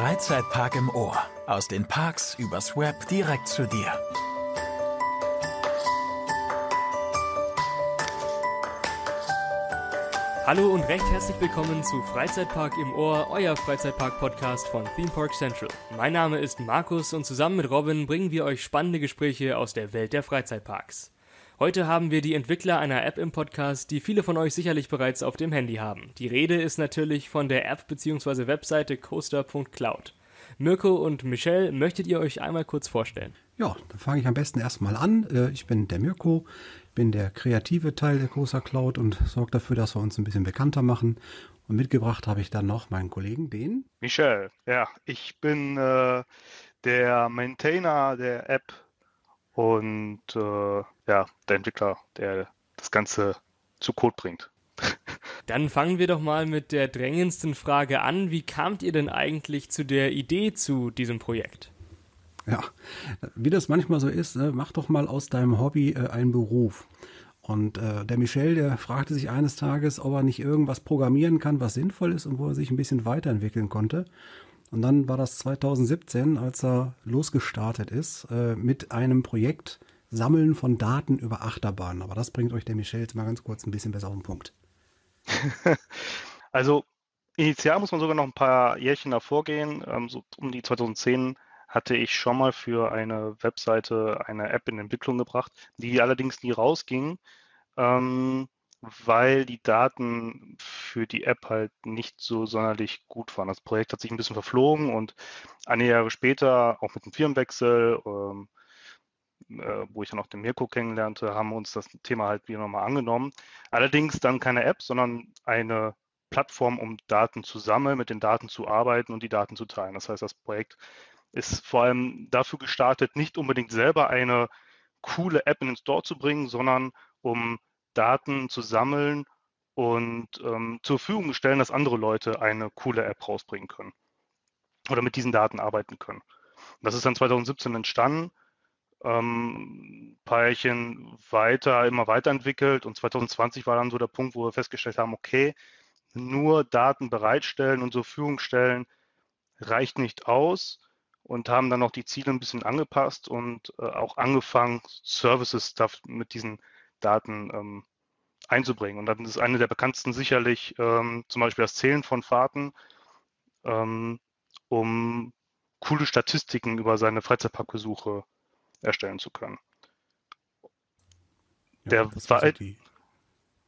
Freizeitpark im Ohr. Aus den Parks übers Web direkt zu dir. Hallo und recht herzlich willkommen zu Freizeitpark im Ohr, euer Freizeitpark-Podcast von Theme Park Central. Mein Name ist Markus und zusammen mit Robin bringen wir euch spannende Gespräche aus der Welt der Freizeitparks. Heute haben wir die Entwickler einer App im Podcast, die viele von euch sicherlich bereits auf dem Handy haben. Die Rede ist natürlich von der App bzw. Webseite coaster.cloud. Mirko und Michelle, möchtet ihr euch einmal kurz vorstellen? Ja, dann fange ich am besten erstmal an. Äh, ich bin der Mirko, bin der kreative Teil der Coaster Cloud und sorge dafür, dass wir uns ein bisschen bekannter machen. Und mitgebracht habe ich dann noch meinen Kollegen, den Michelle. Ja, ich bin äh, der Maintainer der App und äh, ja, der Entwickler, der das Ganze zu Code bringt. Dann fangen wir doch mal mit der drängendsten Frage an. Wie kamt ihr denn eigentlich zu der Idee zu diesem Projekt? Ja, wie das manchmal so ist, ne, mach doch mal aus deinem Hobby äh, einen Beruf. Und äh, der Michel, der fragte sich eines Tages, ob er nicht irgendwas programmieren kann, was sinnvoll ist und wo er sich ein bisschen weiterentwickeln konnte. Und dann war das 2017, als er losgestartet ist äh, mit einem Projekt Sammeln von Daten über Achterbahnen. Aber das bringt euch der Michel jetzt mal ganz kurz ein bisschen besser auf den Punkt. also initial muss man sogar noch ein paar Jährchen davor gehen. Ähm, so um die 2010 hatte ich schon mal für eine Webseite eine App in Entwicklung gebracht, die allerdings nie rausging. Ähm, weil die Daten für die App halt nicht so sonderlich gut waren. Das Projekt hat sich ein bisschen verflogen und eine Jahre später, auch mit dem Firmenwechsel, ähm, äh, wo ich dann auch den Mirko kennenlernte, haben wir uns das Thema halt wieder nochmal angenommen. Allerdings dann keine App, sondern eine Plattform, um Daten zu sammeln, mit den Daten zu arbeiten und die Daten zu teilen. Das heißt, das Projekt ist vor allem dafür gestartet, nicht unbedingt selber eine coole App in den Store zu bringen, sondern um Daten zu sammeln und ähm, zur Verfügung stellen, dass andere Leute eine coole App rausbringen können oder mit diesen Daten arbeiten können. Das ist dann 2017 entstanden, ähm, Jährchen weiter, immer weiterentwickelt und 2020 war dann so der Punkt, wo wir festgestellt haben, okay, nur Daten bereitstellen und zur Verfügung stellen reicht nicht aus und haben dann noch die Ziele ein bisschen angepasst und äh, auch angefangen, Services mit diesen Daten ähm, einzubringen. Und dann ist eine der bekanntesten sicherlich ähm, zum Beispiel das Zählen von Fahrten, ähm, um coole Statistiken über seine Freizeitparkbesuche erstellen zu können. Ja, der war, war die,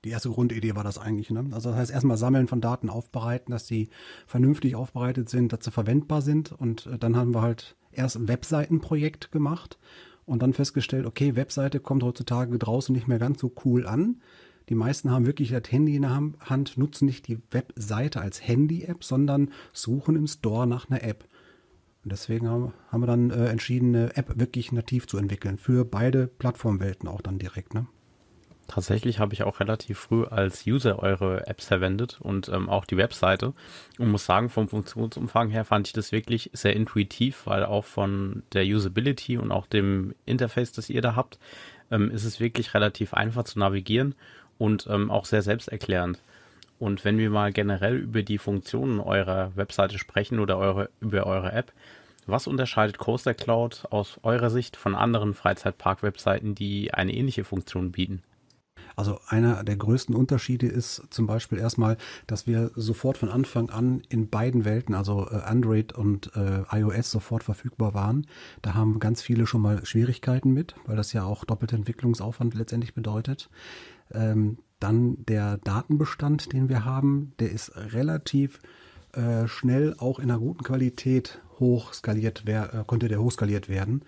die erste Grundidee war das eigentlich. Ne? Also das heißt erstmal sammeln von Daten aufbereiten, dass sie vernünftig aufbereitet sind, dass sie verwendbar sind. Und äh, dann haben wir halt erst ein Webseitenprojekt gemacht und dann festgestellt, okay, Webseite kommt heutzutage draußen nicht mehr ganz so cool an. Die meisten haben wirklich das Handy in der Hand, nutzen nicht die Webseite als Handy-App, sondern suchen im Store nach einer App. Und deswegen haben, wir dann äh, entschieden, eine App wirklich nativ zu entwickeln. Für beide Plattformwelten auch dann direkt. Ne? Tatsächlich habe ich auch relativ früh als User eure Apps verwendet und ähm, auch die Webseite. Und muss sagen, vom Funktionsumfang her fand ich das wirklich sehr intuitiv, weil auch von der Usability und auch dem Interface, das ihr da habt, ähm, ist es wirklich relativ einfach zu navigieren und ähm, auch sehr selbsterklärend. Und wenn wir mal generell über die Funktionen eurer Webseite sprechen oder eure, über eure App, was unterscheidet Coaster Cloud aus eurer Sicht von anderen Freizeitpark-Webseiten, die eine ähnliche Funktion bieten? Also einer der größten Unterschiede ist zum Beispiel erstmal, dass wir sofort von Anfang an in beiden Welten, also äh, Android und äh, iOS, sofort verfügbar waren. Da haben ganz viele schon mal Schwierigkeiten mit, weil das ja auch doppelte Entwicklungsaufwand letztendlich bedeutet. Ähm, dann der Datenbestand, den wir haben, der ist relativ äh, schnell auch in einer guten Qualität hochskaliert, äh, konnte der hochskaliert werden.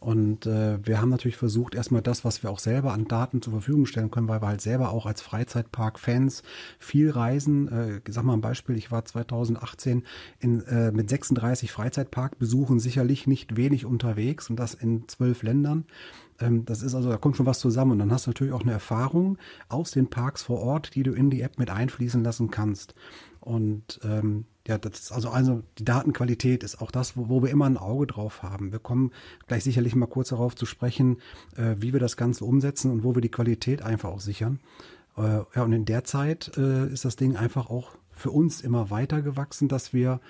Und äh, wir haben natürlich versucht, erstmal das, was wir auch selber an Daten zur Verfügung stellen können, weil wir halt selber auch als Freizeitpark-Fans viel reisen. Äh, sag mal ein Beispiel, ich war 2018 in, äh, mit 36 Freizeitparkbesuchen sicherlich nicht wenig unterwegs und das in zwölf Ländern. Ähm, das ist also, da kommt schon was zusammen und dann hast du natürlich auch eine Erfahrung aus den Parks vor Ort, die du in die App mit einfließen lassen kannst. Und ähm, ja, das ist also, also die Datenqualität ist auch das, wo, wo, wir immer ein Auge drauf haben. Wir kommen gleich sicherlich mal kurz darauf zu sprechen, äh, wie wir das Ganze umsetzen und wo wir die Qualität einfach auch sichern. Äh, ja, und in der Zeit äh, ist das Ding einfach auch für uns immer weiter gewachsen, dass wir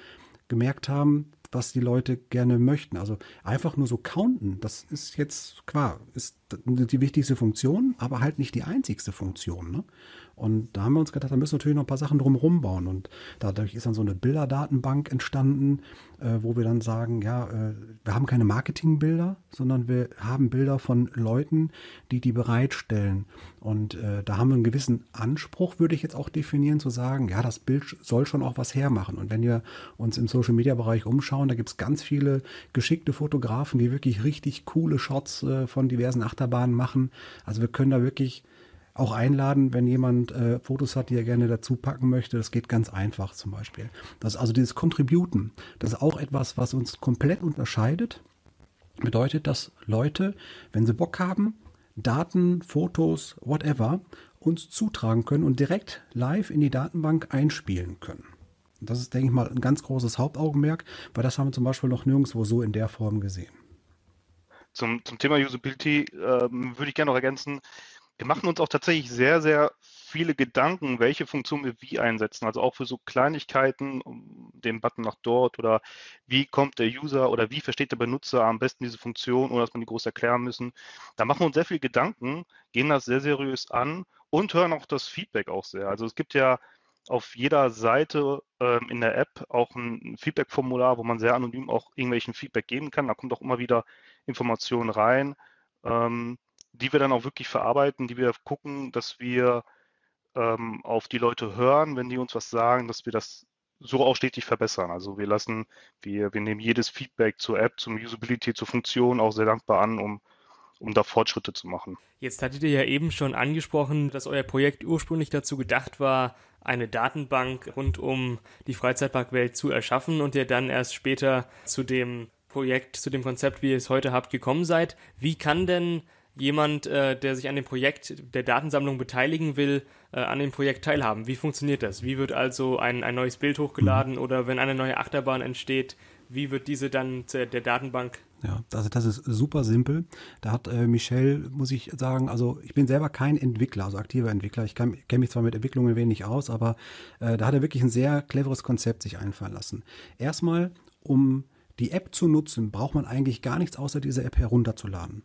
gemerkt haben, was die Leute gerne möchten. Also einfach nur so counten, das ist jetzt, klar, ist die wichtigste Funktion, aber halt nicht die einzigste Funktion. Ne? Und da haben wir uns gedacht, da müssen wir natürlich noch ein paar Sachen drumherum bauen. Und dadurch ist dann so eine Bilderdatenbank entstanden, äh, wo wir dann sagen, ja, äh, wir haben keine Marketingbilder, sondern wir haben Bilder von Leuten, die die bereitstellen. Und äh, da haben wir einen gewissen Anspruch, würde ich jetzt auch definieren, zu sagen, ja, das Bild soll schon auch was hermachen. Und wenn wir uns im Social-Media-Bereich umschauen, da gibt es ganz viele geschickte Fotografen, die wirklich richtig coole Shots äh, von diversen Achterbahnen machen. Also wir können da wirklich auch einladen, wenn jemand äh, Fotos hat, die er gerne dazu packen möchte. Das geht ganz einfach zum Beispiel. Das also dieses Contributen, das ist auch etwas, was uns komplett unterscheidet. Bedeutet, dass Leute, wenn sie Bock haben, Daten, Fotos, whatever, uns zutragen können und direkt live in die Datenbank einspielen können. Das ist, denke ich mal, ein ganz großes Hauptaugenmerk, weil das haben wir zum Beispiel noch nirgendwo so in der Form gesehen. Zum, zum Thema Usability äh, würde ich gerne noch ergänzen, wir machen uns auch tatsächlich sehr, sehr viele Gedanken, welche Funktion wir wie einsetzen. Also auch für so Kleinigkeiten, um den Button nach dort oder wie kommt der User oder wie versteht der Benutzer am besten diese Funktion, ohne dass man die groß erklären müssen. Da machen wir uns sehr viele Gedanken, gehen das sehr seriös an und hören auch das Feedback auch sehr. Also es gibt ja auf jeder Seite ähm, in der App auch ein Feedback-Formular, wo man sehr anonym auch irgendwelchen Feedback geben kann. Da kommt auch immer wieder Informationen rein. Ähm, die wir dann auch wirklich verarbeiten, die wir gucken, dass wir ähm, auf die Leute hören, wenn die uns was sagen, dass wir das so auch stetig verbessern. Also wir lassen, wir, wir nehmen jedes Feedback zur App, zum Usability, zur Funktion auch sehr dankbar an, um, um da Fortschritte zu machen. Jetzt hattet ihr ja eben schon angesprochen, dass euer Projekt ursprünglich dazu gedacht war, eine Datenbank rund um die Freizeitparkwelt zu erschaffen und ihr dann erst später zu dem Projekt, zu dem Konzept, wie ihr es heute habt, gekommen seid. Wie kann denn jemand, äh, der sich an dem Projekt der Datensammlung beteiligen will, äh, an dem Projekt teilhaben? Wie funktioniert das? Wie wird also ein, ein neues Bild hochgeladen mhm. oder wenn eine neue Achterbahn entsteht, wie wird diese dann der Datenbank? Ja, also das ist super simpel. Da hat äh, Michel, muss ich sagen, also ich bin selber kein Entwickler, also aktiver Entwickler. Ich kenne mich zwar mit Entwicklungen wenig aus, aber äh, da hat er wirklich ein sehr cleveres Konzept sich einfallen lassen. Erstmal, um die App zu nutzen, braucht man eigentlich gar nichts außer diese App herunterzuladen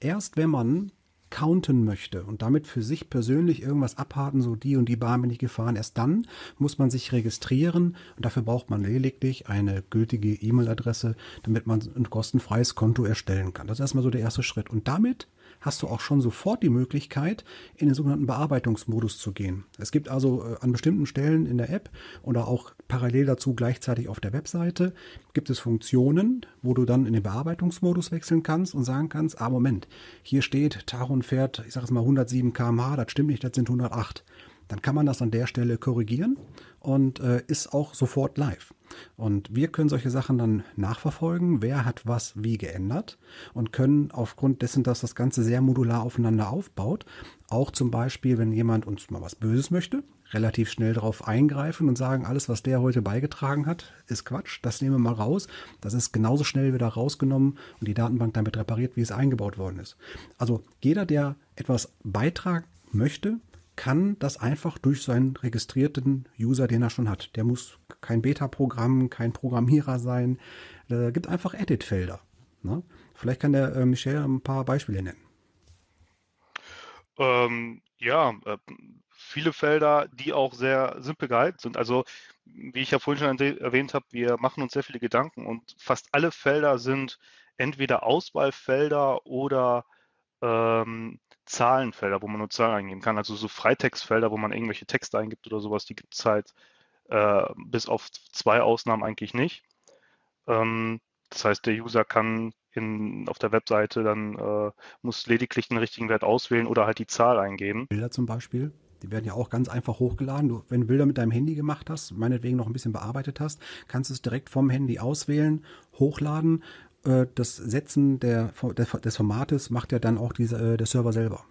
erst wenn man counten möchte und damit für sich persönlich irgendwas abhaken, so die und die Bahn bin ich gefahren, erst dann muss man sich registrieren und dafür braucht man lediglich eine gültige E-Mail-Adresse, damit man ein kostenfreies Konto erstellen kann. Das ist erstmal so der erste Schritt. Und damit hast du auch schon sofort die Möglichkeit, in den sogenannten Bearbeitungsmodus zu gehen. Es gibt also äh, an bestimmten Stellen in der App oder auch parallel dazu gleichzeitig auf der Webseite gibt es Funktionen, wo du dann in den Bearbeitungsmodus wechseln kannst und sagen kannst, ah Moment, hier steht, Taron fährt, ich sage es mal 107 km/h, das stimmt nicht, das sind 108 dann kann man das an der Stelle korrigieren und äh, ist auch sofort live. Und wir können solche Sachen dann nachverfolgen, wer hat was wie geändert und können aufgrund dessen, dass das Ganze sehr modular aufeinander aufbaut, auch zum Beispiel, wenn jemand uns mal was Böses möchte, relativ schnell darauf eingreifen und sagen, alles, was der heute beigetragen hat, ist Quatsch, das nehmen wir mal raus. Das ist genauso schnell wieder rausgenommen und die Datenbank damit repariert, wie es eingebaut worden ist. Also jeder, der etwas beitragen möchte, kann das einfach durch seinen registrierten User, den er schon hat. Der muss kein Beta-Programm, kein Programmierer sein. Da gibt einfach Edit-Felder. Ne? Vielleicht kann der äh, Michel ein paar Beispiele nennen. Ähm, ja, äh, viele Felder, die auch sehr simpel gehalten sind. Also, wie ich ja vorhin schon erwähnt habe, wir machen uns sehr viele Gedanken und fast alle Felder sind entweder Auswahlfelder oder ähm, Zahlenfelder, wo man nur Zahlen eingeben kann. Also so Freitextfelder, wo man irgendwelche Texte eingibt oder sowas, die gibt es halt äh, bis auf zwei Ausnahmen eigentlich nicht. Ähm, das heißt, der User kann in, auf der Webseite dann äh, muss lediglich den richtigen Wert auswählen oder halt die Zahl eingeben. Bilder zum Beispiel, die werden ja auch ganz einfach hochgeladen. Du, wenn du Bilder mit deinem Handy gemacht hast, meinetwegen noch ein bisschen bearbeitet hast, kannst du es direkt vom Handy auswählen, hochladen äh, das Setzen der, des Formates macht ja dann auch diese, äh, der Server selber.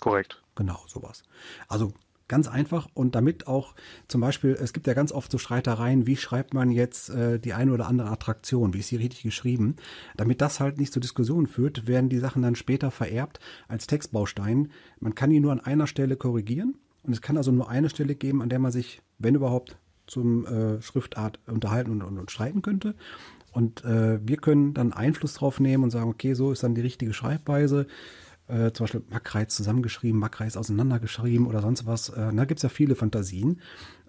Korrekt. Genau, sowas. Also ganz einfach und damit auch zum Beispiel, es gibt ja ganz oft so Streitereien, wie schreibt man jetzt äh, die eine oder andere Attraktion, wie ist sie richtig geschrieben. Damit das halt nicht zur Diskussion führt, werden die Sachen dann später vererbt als Textbaustein. Man kann die nur an einer Stelle korrigieren und es kann also nur eine Stelle geben, an der man sich, wenn überhaupt, zum äh, Schriftart unterhalten und, und, und streiten könnte. Und äh, wir können dann Einfluss drauf nehmen und sagen, okay, so ist dann die richtige Schreibweise. Äh, zum Beispiel Mackreiz zusammengeschrieben, Mackreiz auseinandergeschrieben oder sonst was. Äh, da gibt es ja viele Fantasien.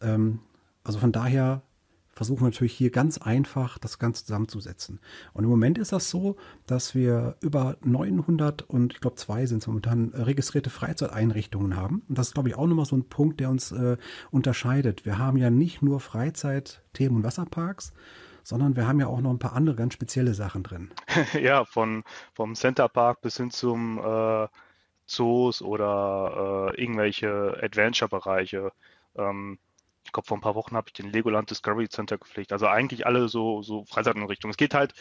Ähm, also von daher versuchen wir natürlich hier ganz einfach das Ganze zusammenzusetzen. Und im Moment ist das so, dass wir über 900 und ich glaube zwei sind es momentan registrierte Freizeiteinrichtungen haben. Und das ist glaube ich auch nochmal so ein Punkt, der uns äh, unterscheidet. Wir haben ja nicht nur Freizeit, Themen und Wasserparks, sondern wir haben ja auch noch ein paar andere ganz spezielle Sachen drin. ja, von vom Centerpark bis hin zum äh, Zoos oder äh, irgendwelche Adventure-Bereiche. Ähm, ich glaube, vor ein paar Wochen habe ich den Legoland Discovery Center gepflegt. Also eigentlich alle so, so Freizeitinrichtungen. Es geht halt,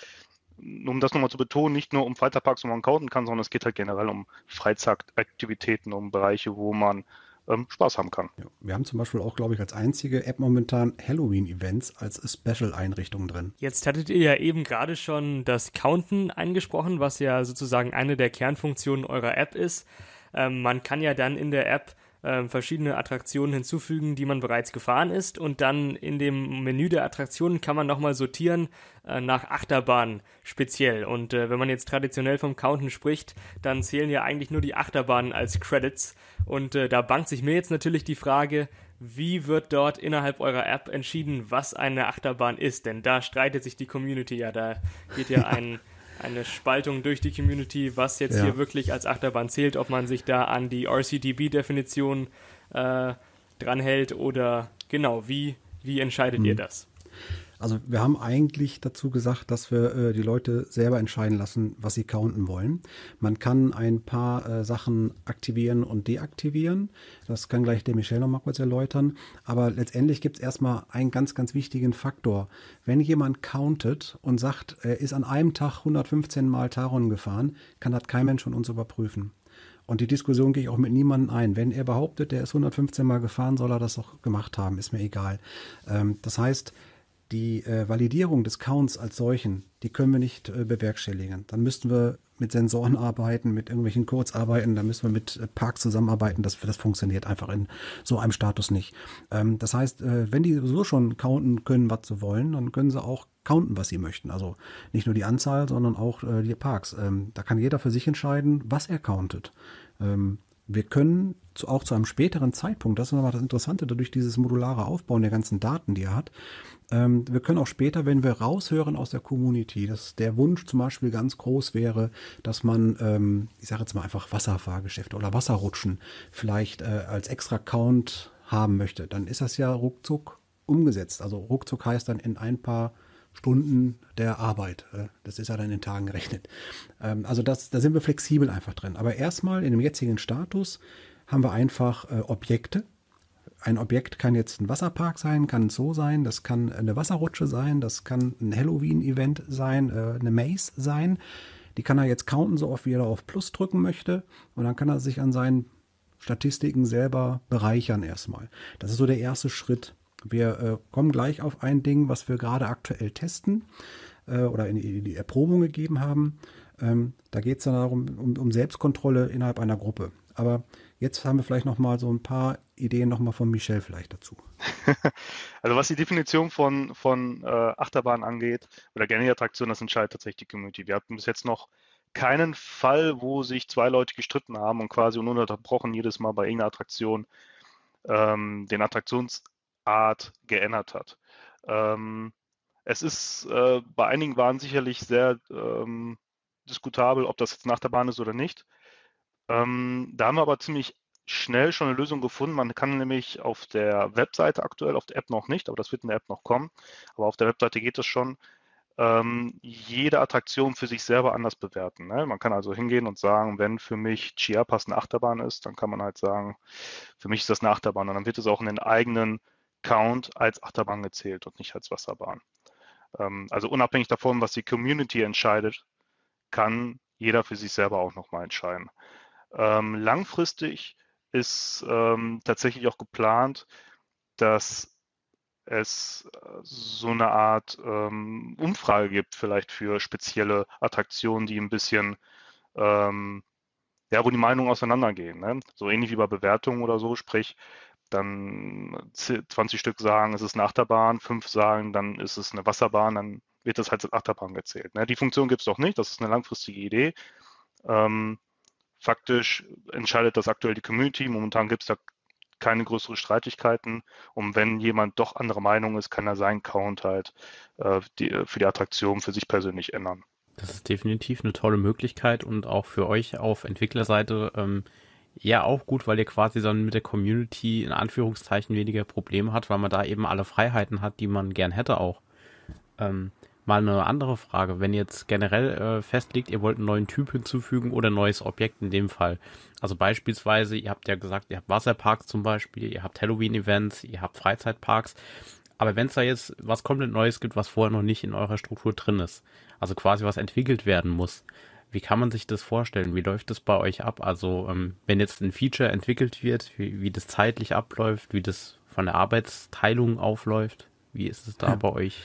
um das nochmal zu betonen, nicht nur um Freizeitparks, wo man counten kann, sondern es geht halt generell um Freizeitaktivitäten, um Bereiche, wo man ähm, Spaß haben kann. Ja, wir haben zum Beispiel auch, glaube ich, als einzige App momentan Halloween-Events als Special-Einrichtung drin. Jetzt hattet ihr ja eben gerade schon das Counten angesprochen, was ja sozusagen eine der Kernfunktionen eurer App ist. Ähm, man kann ja dann in der App äh, verschiedene Attraktionen hinzufügen, die man bereits gefahren ist. Und dann in dem Menü der Attraktionen kann man nochmal sortieren äh, nach Achterbahn speziell. Und äh, wenn man jetzt traditionell vom Counten spricht, dann zählen ja eigentlich nur die Achterbahnen als Credits. Und äh, da bangt sich mir jetzt natürlich die Frage, wie wird dort innerhalb eurer App entschieden, was eine Achterbahn ist? Denn da streitet sich die Community ja. Da geht ja ein eine Spaltung durch die Community, was jetzt ja. hier wirklich als Achterbahn zählt, ob man sich da an die RCDB-Definition äh, dranhält oder genau, wie, wie entscheidet mhm. ihr das? Also wir haben eigentlich dazu gesagt, dass wir äh, die Leute selber entscheiden lassen, was sie counten wollen. Man kann ein paar äh, Sachen aktivieren und deaktivieren. Das kann gleich der Michel noch mal kurz erläutern. Aber letztendlich gibt es erstmal einen ganz, ganz wichtigen Faktor. Wenn jemand countet und sagt, er ist an einem Tag 115 Mal Taron gefahren, kann das kein Mensch von uns überprüfen. Und die Diskussion gehe ich auch mit niemandem ein. Wenn er behauptet, er ist 115 Mal gefahren, soll er das auch gemacht haben, ist mir egal. Ähm, das heißt, die äh, Validierung des Counts als solchen, die können wir nicht äh, bewerkstelligen. Dann müssten wir mit Sensoren arbeiten, mit irgendwelchen Codes arbeiten, dann müssen wir mit äh, Parks zusammenarbeiten. Das, das funktioniert einfach in so einem Status nicht. Ähm, das heißt, äh, wenn die so schon counten können, was sie wollen, dann können sie auch counten, was sie möchten. Also nicht nur die Anzahl, sondern auch äh, die Parks. Ähm, da kann jeder für sich entscheiden, was er countet. Ähm, wir können zu, auch zu einem späteren Zeitpunkt, das ist nochmal das Interessante, dadurch dieses modulare Aufbauen der ganzen Daten, die er hat, ähm, wir können auch später, wenn wir raushören aus der Community, dass der Wunsch zum Beispiel ganz groß wäre, dass man, ähm, ich sage jetzt mal einfach Wasserfahrgeschäfte oder Wasserrutschen vielleicht äh, als extra Count haben möchte, dann ist das ja ruckzuck umgesetzt. Also ruckzuck heißt dann in ein paar Stunden der Arbeit. Äh, das ist ja dann in Tagen gerechnet. Ähm, also das, da sind wir flexibel einfach drin. Aber erstmal in dem jetzigen Status haben wir einfach äh, Objekte, ein Objekt kann jetzt ein Wasserpark sein, kann ein Zoo sein, das kann eine Wasserrutsche sein, das kann ein Halloween-Event sein, äh, eine Maze sein. Die kann er jetzt counten, so oft wie er auf Plus drücken möchte. Und dann kann er sich an seinen Statistiken selber bereichern erstmal. Das ist so der erste Schritt. Wir äh, kommen gleich auf ein Ding, was wir gerade aktuell testen äh, oder in die, Erprobung gegeben haben. Ähm, da geht es dann darum, um, um Selbstkontrolle innerhalb einer Gruppe. Aber Jetzt haben wir vielleicht noch mal so ein paar Ideen noch mal von Michel vielleicht dazu. also was die Definition von, von äh, Achterbahn angeht oder generell Attraktion, das entscheidet tatsächlich die Community. Wir hatten bis jetzt noch keinen Fall, wo sich zwei Leute gestritten haben und quasi ununterbrochen jedes Mal bei irgendeiner Attraktion ähm, den Attraktionsart geändert hat. Ähm, es ist äh, bei einigen waren sicherlich sehr ähm, diskutabel, ob das jetzt nach der ist oder nicht. Ähm, da haben wir aber ziemlich schnell schon eine Lösung gefunden. Man kann nämlich auf der Webseite aktuell, auf der App noch nicht, aber das wird in der App noch kommen, aber auf der Webseite geht es schon, ähm, jede Attraktion für sich selber anders bewerten. Ne? Man kann also hingehen und sagen, wenn für mich Chiapas eine Achterbahn ist, dann kann man halt sagen, für mich ist das eine Achterbahn und dann wird es auch in den eigenen Count als Achterbahn gezählt und nicht als Wasserbahn. Ähm, also unabhängig davon, was die Community entscheidet, kann jeder für sich selber auch nochmal entscheiden. Ähm, langfristig ist ähm, tatsächlich auch geplant, dass es äh, so eine Art ähm, Umfrage gibt, vielleicht für spezielle Attraktionen, die ein bisschen, ähm, ja, wo die Meinungen auseinandergehen. Ne? So ähnlich wie bei Bewertungen oder so, sprich, dann 20 Stück sagen, es ist eine Achterbahn, fünf sagen, dann ist es eine Wasserbahn, dann wird das halt als Achterbahn gezählt. Ne? Die Funktion gibt es doch nicht, das ist eine langfristige Idee. Ähm, faktisch entscheidet das aktuell die Community. Momentan gibt es da keine größeren Streitigkeiten. Und wenn jemand doch anderer Meinung ist, kann er seinen Count halt äh, die, für die Attraktion für sich persönlich ändern. Das ist definitiv eine tolle Möglichkeit und auch für euch auf Entwicklerseite ähm, ja auch gut, weil ihr quasi dann mit der Community in Anführungszeichen weniger Probleme hat, weil man da eben alle Freiheiten hat, die man gern hätte auch. Ähm, mal eine andere Frage. Wenn ihr jetzt generell äh, festlegt, ihr wollt einen neuen Typ hinzufügen oder ein neues Objekt in dem Fall. Also beispielsweise, ihr habt ja gesagt, ihr habt Wasserparks zum Beispiel, ihr habt Halloween-Events, ihr habt Freizeitparks. Aber wenn es da jetzt was komplett Neues gibt, was vorher noch nicht in eurer Struktur drin ist, also quasi was entwickelt werden muss, wie kann man sich das vorstellen? Wie läuft das bei euch ab? Also ähm, wenn jetzt ein Feature entwickelt wird, wie, wie das zeitlich abläuft, wie das von der Arbeitsteilung aufläuft, wie ist es da ja. bei euch?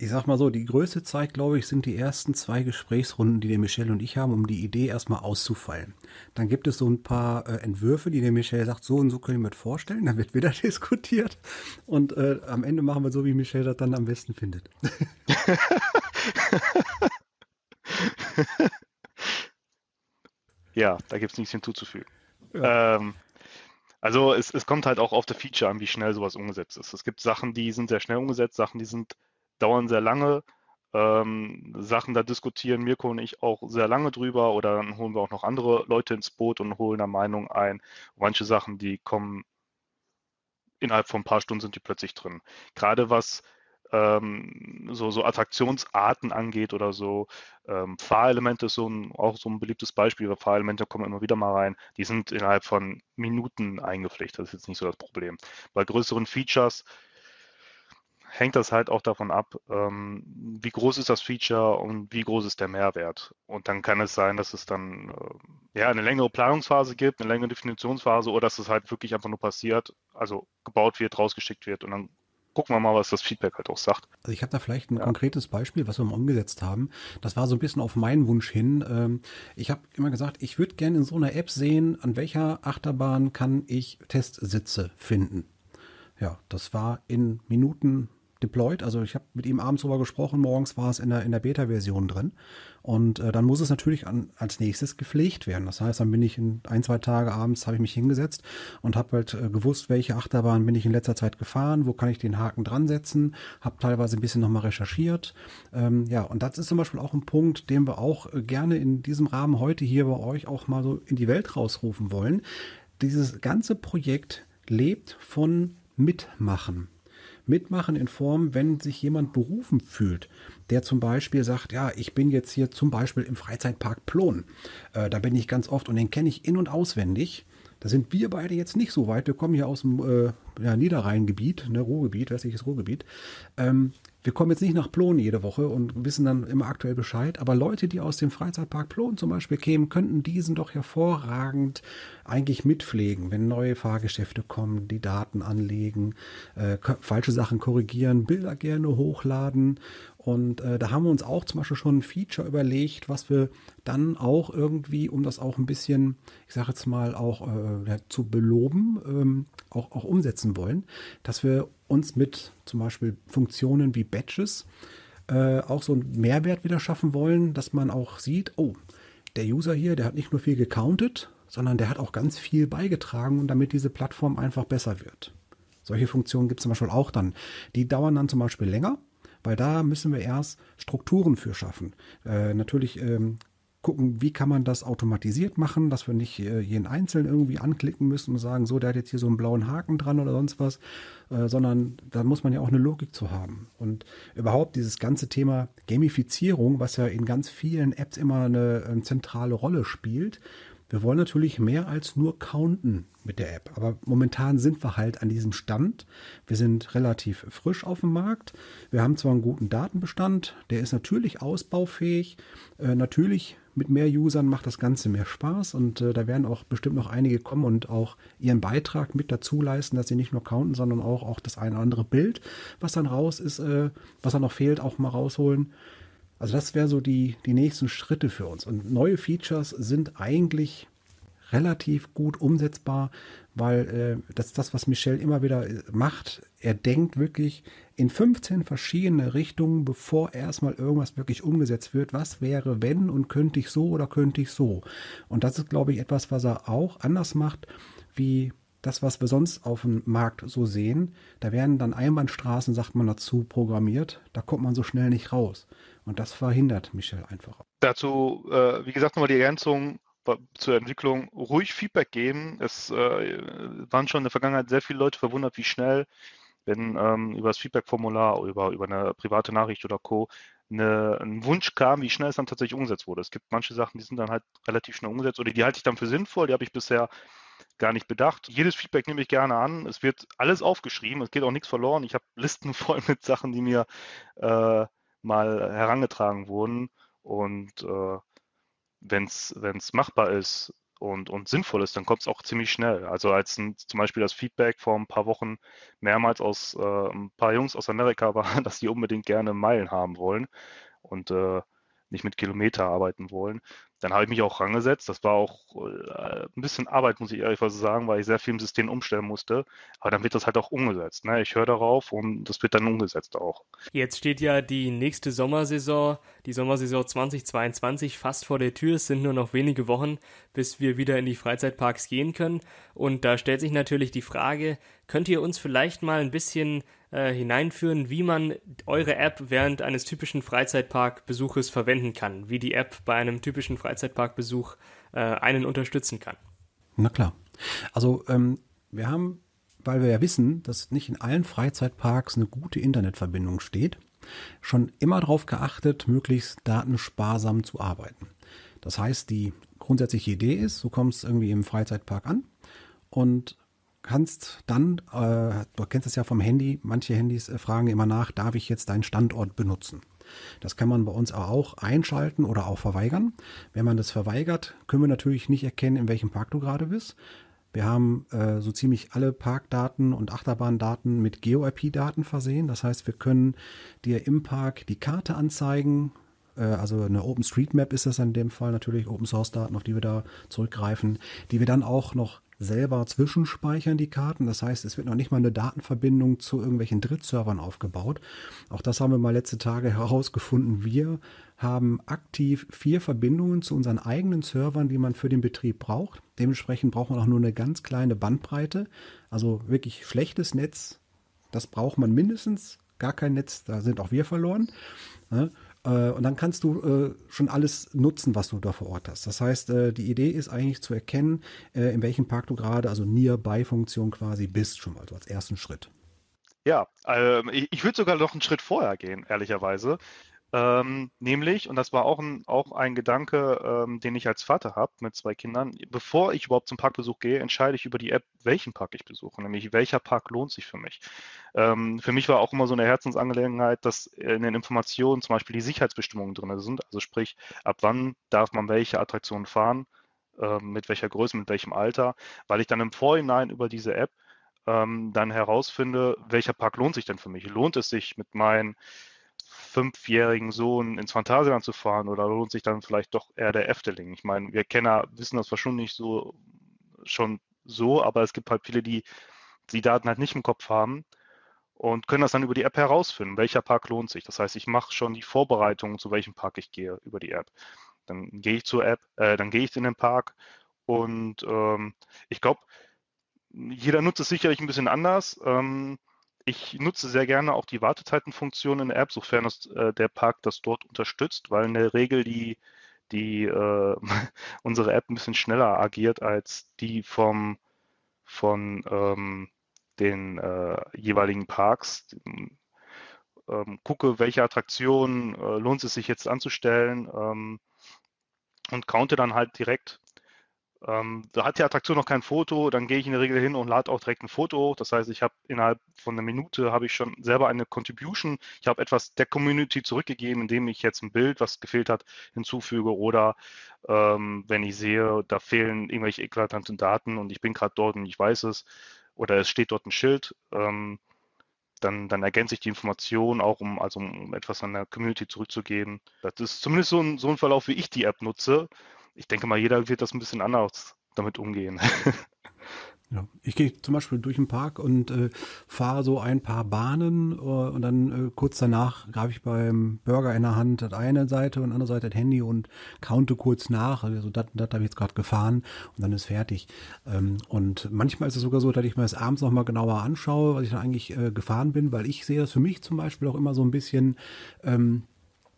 Ich sag mal so, die größte Zeit, glaube ich, sind die ersten zwei Gesprächsrunden, die der Michel und ich haben, um die Idee erstmal auszufallen. Dann gibt es so ein paar äh, Entwürfe, die der Michel sagt, so und so können wir mir vorstellen. Dann wird wieder diskutiert. Und äh, am Ende machen wir so, wie Michel das dann am besten findet. ja, da gibt es nichts hinzuzufügen. Ja. Ähm, also es, es kommt halt auch auf der Feature an, wie schnell sowas umgesetzt ist. Es gibt Sachen, die sind sehr schnell umgesetzt, Sachen, die sind dauern sehr lange. Ähm, Sachen, da diskutieren Mirko und ich auch sehr lange drüber oder dann holen wir auch noch andere Leute ins Boot und holen eine Meinung ein. manche Sachen, die kommen innerhalb von ein paar Stunden sind die plötzlich drin. Gerade was ähm, so, so Attraktionsarten angeht oder so. Ähm, Fahrelemente ist so ein, auch so ein beliebtes Beispiel, weil Fahrelemente kommen immer wieder mal rein. Die sind innerhalb von Minuten eingepflegt. Das ist jetzt nicht so das Problem. Bei größeren Features hängt das halt auch davon ab, ähm, wie groß ist das Feature und wie groß ist der Mehrwert. Und dann kann es sein, dass es dann äh, ja eine längere Planungsphase gibt, eine längere Definitionsphase oder dass es halt wirklich einfach nur passiert, also gebaut wird, rausgeschickt wird und dann gucken wir mal, was das Feedback halt auch sagt. Also ich habe da vielleicht ein ja. konkretes Beispiel, was wir mal umgesetzt haben. Das war so ein bisschen auf meinen Wunsch hin. Ähm, ich habe immer gesagt, ich würde gerne in so einer App sehen, an welcher Achterbahn kann ich Testsitze finden. Ja, das war in Minuten deployed. Also ich habe mit ihm abends drüber gesprochen, morgens war es in der, in der Beta-Version drin. Und äh, dann muss es natürlich an, als nächstes gepflegt werden. Das heißt, dann bin ich in ein, zwei Tage abends, habe ich mich hingesetzt und habe halt äh, gewusst, welche Achterbahn bin ich in letzter Zeit gefahren, wo kann ich den Haken dran setzen, habe teilweise ein bisschen nochmal recherchiert. Ähm, ja, und das ist zum Beispiel auch ein Punkt, den wir auch äh, gerne in diesem Rahmen heute hier bei euch auch mal so in die Welt rausrufen wollen. Dieses ganze Projekt lebt von Mitmachen mitmachen in Form, wenn sich jemand berufen fühlt, der zum Beispiel sagt, ja, ich bin jetzt hier zum Beispiel im Freizeitpark Plon. Äh, da bin ich ganz oft und den kenne ich in- und auswendig. Da sind wir beide jetzt nicht so weit. Wir kommen hier aus dem äh, ja, Niederrheingebiet, ne, Ruhrgebiet, westliches Ruhrgebiet. Ähm, wir kommen jetzt nicht nach Plon jede Woche und wissen dann immer aktuell Bescheid, aber Leute, die aus dem Freizeitpark Plon zum Beispiel kämen, könnten diesen doch hervorragend eigentlich mitpflegen, wenn neue Fahrgeschäfte kommen, die Daten anlegen, äh, falsche Sachen korrigieren, Bilder gerne hochladen und äh, da haben wir uns auch zum Beispiel schon ein Feature überlegt, was wir dann auch irgendwie, um das auch ein bisschen, ich sage jetzt mal, auch äh, zu beloben, ähm, auch, auch umsetzen wollen, dass wir uns mit zum Beispiel Funktionen wie Badges äh, auch so einen Mehrwert wieder schaffen wollen, dass man auch sieht, oh, der User hier, der hat nicht nur viel gecountet, sondern der hat auch ganz viel beigetragen, damit diese Plattform einfach besser wird. Solche Funktionen gibt es zum Beispiel auch dann. Die dauern dann zum Beispiel länger, weil da müssen wir erst Strukturen für schaffen. Äh, natürlich ähm, gucken, wie kann man das automatisiert machen, dass wir nicht äh, jeden Einzelnen irgendwie anklicken müssen und sagen, so, der hat jetzt hier so einen blauen Haken dran oder sonst was, äh, sondern da muss man ja auch eine Logik zu haben. Und überhaupt dieses ganze Thema Gamifizierung, was ja in ganz vielen Apps immer eine, eine zentrale Rolle spielt, wir wollen natürlich mehr als nur counten mit der App. Aber momentan sind wir halt an diesem Stand. Wir sind relativ frisch auf dem Markt. Wir haben zwar einen guten Datenbestand, der ist natürlich ausbaufähig. Äh, natürlich mit mehr Usern macht das Ganze mehr Spaß und äh, da werden auch bestimmt noch einige kommen und auch ihren Beitrag mit dazu leisten, dass sie nicht nur counten, sondern auch, auch das eine oder andere Bild, was dann raus ist, äh, was dann noch fehlt, auch mal rausholen. Also das wäre so die, die nächsten Schritte für uns. Und neue Features sind eigentlich relativ gut umsetzbar, weil äh, das ist das, was Michel immer wieder äh, macht. Er denkt wirklich in 15 verschiedene Richtungen, bevor erstmal irgendwas wirklich umgesetzt wird. Was wäre, wenn und könnte ich so oder könnte ich so? Und das ist, glaube ich, etwas, was er auch anders macht, wie das, was wir sonst auf dem Markt so sehen. Da werden dann Einbahnstraßen, sagt man dazu, programmiert. Da kommt man so schnell nicht raus. Und das verhindert Michel einfach. Dazu, äh, wie gesagt, nochmal die Ergänzung zur Entwicklung ruhig Feedback geben. Es äh, waren schon in der Vergangenheit sehr viele Leute verwundert, wie schnell, wenn ähm, über das Feedback-Formular über, über eine private Nachricht oder Co. Eine, ein Wunsch kam, wie schnell es dann tatsächlich umgesetzt wurde. Es gibt manche Sachen, die sind dann halt relativ schnell umgesetzt oder die halte ich dann für sinnvoll, die habe ich bisher gar nicht bedacht. Jedes Feedback nehme ich gerne an. Es wird alles aufgeschrieben, es geht auch nichts verloren. Ich habe Listen voll mit Sachen, die mir äh, mal herangetragen wurden. Und äh, wenn es machbar ist und, und sinnvoll ist, dann kommt es auch ziemlich schnell. Also als ein, zum Beispiel das Feedback vor ein paar Wochen mehrmals aus äh, ein paar Jungs aus Amerika war, dass die unbedingt gerne Meilen haben wollen und äh, nicht mit Kilometer arbeiten wollen, dann habe ich mich auch rangesetzt. Das war auch äh, ein bisschen Arbeit, muss ich ehrlich sagen, weil ich sehr viel im System umstellen musste. Aber dann wird das halt auch umgesetzt. Ne? Ich höre darauf und das wird dann umgesetzt auch. Jetzt steht ja die nächste Sommersaison, die Sommersaison 2022 fast vor der Tür. Es sind nur noch wenige Wochen, bis wir wieder in die Freizeitparks gehen können. Und da stellt sich natürlich die Frage, könnt ihr uns vielleicht mal ein bisschen äh, hineinführen, wie man eure App während eines typischen Freizeitparkbesuches verwenden kann, wie die App bei einem typischen Freizeitparkbesuch äh, einen unterstützen kann. Na klar. Also ähm, wir haben, weil wir ja wissen, dass nicht in allen Freizeitparks eine gute Internetverbindung steht, schon immer darauf geachtet, möglichst datensparsam zu arbeiten. Das heißt, die grundsätzliche Idee ist, du kommst irgendwie im Freizeitpark an und kannst dann, äh, du kennst es ja vom Handy, manche Handys äh, fragen immer nach, darf ich jetzt deinen Standort benutzen? Das kann man bei uns auch einschalten oder auch verweigern. Wenn man das verweigert, können wir natürlich nicht erkennen, in welchem Park du gerade bist. Wir haben äh, so ziemlich alle Parkdaten und Achterbahndaten mit GeoIP-Daten versehen. Das heißt, wir können dir im Park die Karte anzeigen. Äh, also eine OpenStreetMap ist das in dem Fall natürlich, Open Source Daten, auf die wir da zurückgreifen, die wir dann auch noch selber zwischenspeichern, die Karten. Das heißt, es wird noch nicht mal eine Datenverbindung zu irgendwelchen Drittservern aufgebaut. Auch das haben wir mal letzte Tage herausgefunden. Wir haben aktiv vier Verbindungen zu unseren eigenen Servern, die man für den Betrieb braucht. Dementsprechend braucht man auch nur eine ganz kleine Bandbreite. Also wirklich schlechtes Netz, das braucht man mindestens. Gar kein Netz, da sind auch wir verloren. Äh, und dann kannst du äh, schon alles nutzen, was du da vor Ort hast. Das heißt, äh, die Idee ist eigentlich zu erkennen, in welchem Park du gerade, also Nearby-Funktion quasi bist, schon mal so als ersten Schritt. Ja, ähm, ich, ich würde sogar noch einen Schritt vorher gehen, ehrlicherweise. Ähm, nämlich, und das war auch ein, auch ein Gedanke, ähm, den ich als Vater habe mit zwei Kindern, bevor ich überhaupt zum Parkbesuch gehe, entscheide ich über die App, welchen Park ich besuche, nämlich welcher Park lohnt sich für mich. Ähm, für mich war auch immer so eine Herzensangelegenheit, dass in den Informationen zum Beispiel die Sicherheitsbestimmungen drin sind, also sprich, ab wann darf man welche Attraktionen fahren, ähm, mit welcher Größe, mit welchem Alter, weil ich dann im Vorhinein über diese App ähm, dann herausfinde, welcher Park lohnt sich denn für mich. Lohnt es sich mit meinen fünfjährigen Sohn ins Phantasialand zu fahren oder lohnt sich dann vielleicht doch eher der Efteling? Ich meine, wir Kenner wissen das wahrscheinlich nicht so schon so, aber es gibt halt viele, die die Daten halt nicht im Kopf haben und können das dann über die App herausfinden, welcher Park lohnt sich. Das heißt, ich mache schon die Vorbereitungen, zu welchem Park ich gehe über die App. Dann gehe ich zur App, äh, dann gehe ich in den Park und ähm, ich glaube, jeder nutzt es sicherlich ein bisschen anders. Ähm, ich nutze sehr gerne auch die Wartezeitenfunktion in der App, sofern es, äh, der Park das dort unterstützt, weil in der Regel die, die äh, unsere App ein bisschen schneller agiert als die vom, von ähm, den äh, jeweiligen Parks. Ähm, gucke, welche Attraktionen äh, lohnt es sich jetzt anzustellen ähm, und counte dann halt direkt ähm, da hat die Attraktion noch kein Foto, dann gehe ich in der Regel hin und lade auch direkt ein Foto hoch. Das heißt, ich habe innerhalb von einer Minute habe ich schon selber eine Contribution. Ich habe etwas der Community zurückgegeben, indem ich jetzt ein Bild, was gefehlt hat, hinzufüge oder ähm, wenn ich sehe, da fehlen irgendwelche eklatanten Daten und ich bin gerade dort und ich weiß es oder es steht dort ein Schild, ähm, dann, dann ergänze ich die Information auch, um, also um etwas an der Community zurückzugeben. Das ist zumindest so ein, so ein Verlauf, wie ich die App nutze ich denke mal, jeder wird das ein bisschen anders damit umgehen. Ja, ich gehe zum Beispiel durch den Park und äh, fahre so ein paar Bahnen äh, und dann äh, kurz danach greife ich beim Burger in der Hand das eine Seite und andere Seite das Handy und counte kurz nach. Also das, habe ich jetzt gerade gefahren und dann ist fertig. Ähm, und manchmal ist es sogar so, dass ich mir das abends nochmal genauer anschaue, was ich dann eigentlich äh, gefahren bin, weil ich sehe das für mich zum Beispiel auch immer so ein bisschen, ähm,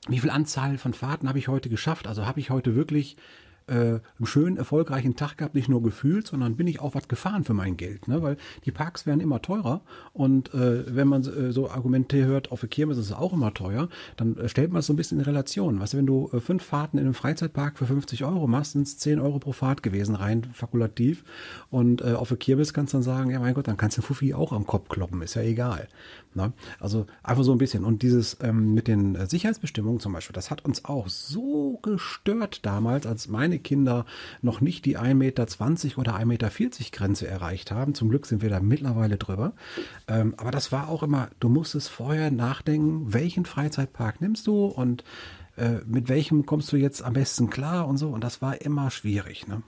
wie viel Anzahl von Fahrten habe ich heute geschafft? Also habe ich heute wirklich äh, einen schönen, erfolgreichen Tag gehabt, nicht nur gefühlt, sondern bin ich auch was gefahren für mein Geld. Ne? Weil die Parks werden immer teurer und äh, wenn man äh, so Argumente hört, auf der Kirmes ist es auch immer teuer, dann äh, stellt man es so ein bisschen in Relation. Weißt du, wenn du äh, fünf Fahrten in einem Freizeitpark für 50 Euro machst, sind es 10 Euro pro Fahrt gewesen, rein fakultativ. Und äh, auf der Kirmes kannst du dann sagen, ja mein Gott, dann kannst du Fuffi auch am Kopf kloppen, ist ja egal. Ne? Also einfach so ein bisschen. Und dieses ähm, mit den äh, Sicherheitsbestimmungen zum Beispiel, das hat uns auch so gestört damals, als meine Kinder noch nicht die 1,20 Meter oder 1,40 Meter Grenze erreicht haben. Zum Glück sind wir da mittlerweile drüber. Ähm, aber das war auch immer, du musstest vorher nachdenken, welchen Freizeitpark nimmst du und äh, mit welchem kommst du jetzt am besten klar und so. Und das war immer schwierig. Ne?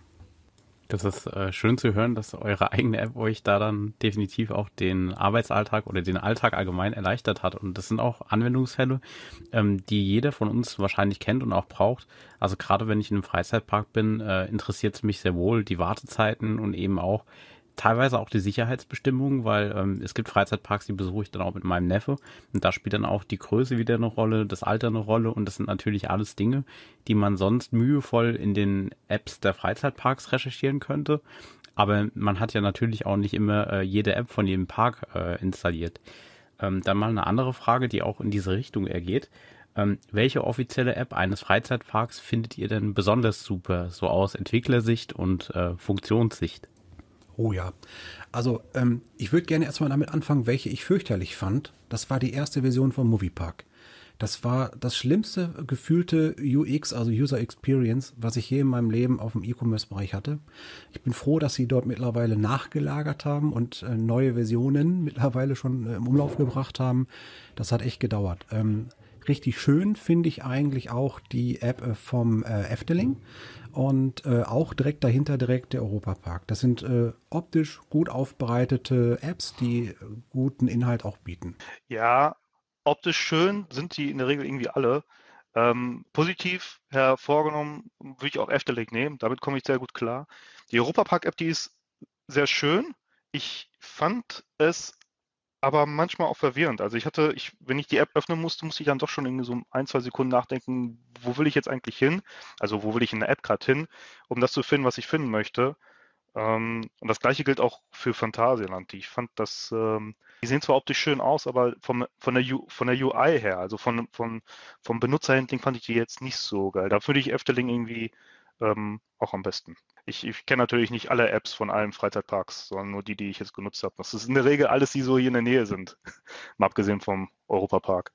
Das ist äh, schön zu hören, dass eure eigene App euch da dann definitiv auch den Arbeitsalltag oder den Alltag allgemein erleichtert hat. Und das sind auch Anwendungsfälle, ähm, die jeder von uns wahrscheinlich kennt und auch braucht. Also gerade wenn ich in einem Freizeitpark bin, äh, interessiert es mich sehr wohl die Wartezeiten und eben auch teilweise auch die Sicherheitsbestimmungen, weil ähm, es gibt Freizeitparks, die besuche ich dann auch mit meinem Neffe und da spielt dann auch die Größe wieder eine Rolle, das Alter eine Rolle und das sind natürlich alles Dinge, die man sonst mühevoll in den Apps der Freizeitparks recherchieren könnte. Aber man hat ja natürlich auch nicht immer äh, jede App von jedem Park äh, installiert. Ähm, dann mal eine andere Frage, die auch in diese Richtung ergeht. Ähm, welche offizielle App eines Freizeitparks findet ihr denn besonders super, so aus Entwicklersicht und äh, Funktionssicht? Oh ja. Also ähm, ich würde gerne erstmal damit anfangen, welche ich fürchterlich fand. Das war die erste Version vom Moviepark. Das war das schlimmste gefühlte UX, also User Experience, was ich je in meinem Leben auf dem E-Commerce-Bereich hatte. Ich bin froh, dass sie dort mittlerweile nachgelagert haben und äh, neue Versionen mittlerweile schon äh, im Umlauf gebracht haben. Das hat echt gedauert. Ähm, richtig schön finde ich eigentlich auch die App äh, vom äh, Efteling und äh, auch direkt dahinter direkt der Europapark. Das sind äh, optisch gut aufbereitete Apps, die guten Inhalt auch bieten. Ja, optisch schön sind die in der Regel irgendwie alle. Ähm, positiv hervorgenommen würde ich auch Efteling nehmen, damit komme ich sehr gut klar. Die Europapark-App, die ist sehr schön. Ich fand es aber manchmal auch verwirrend. Also ich hatte, ich, wenn ich die App öffnen musste, musste ich dann doch schon irgendwie so ein, zwei Sekunden nachdenken, wo will ich jetzt eigentlich hin? Also wo will ich in der App gerade hin, um das zu finden, was ich finden möchte. Ähm, und das gleiche gilt auch für Phantasialand. Ich fand das, ähm, die sehen zwar optisch schön aus, aber vom, von, der U, von der UI her, also von, von, vom Benutzerhandling fand ich die jetzt nicht so geil. Da würde ich Efteling irgendwie ähm, auch am besten. Ich, ich kenne natürlich nicht alle Apps von allen Freizeitparks, sondern nur die, die ich jetzt genutzt habe. Das ist in der Regel alles, die so hier in der Nähe sind, mal abgesehen vom Europapark.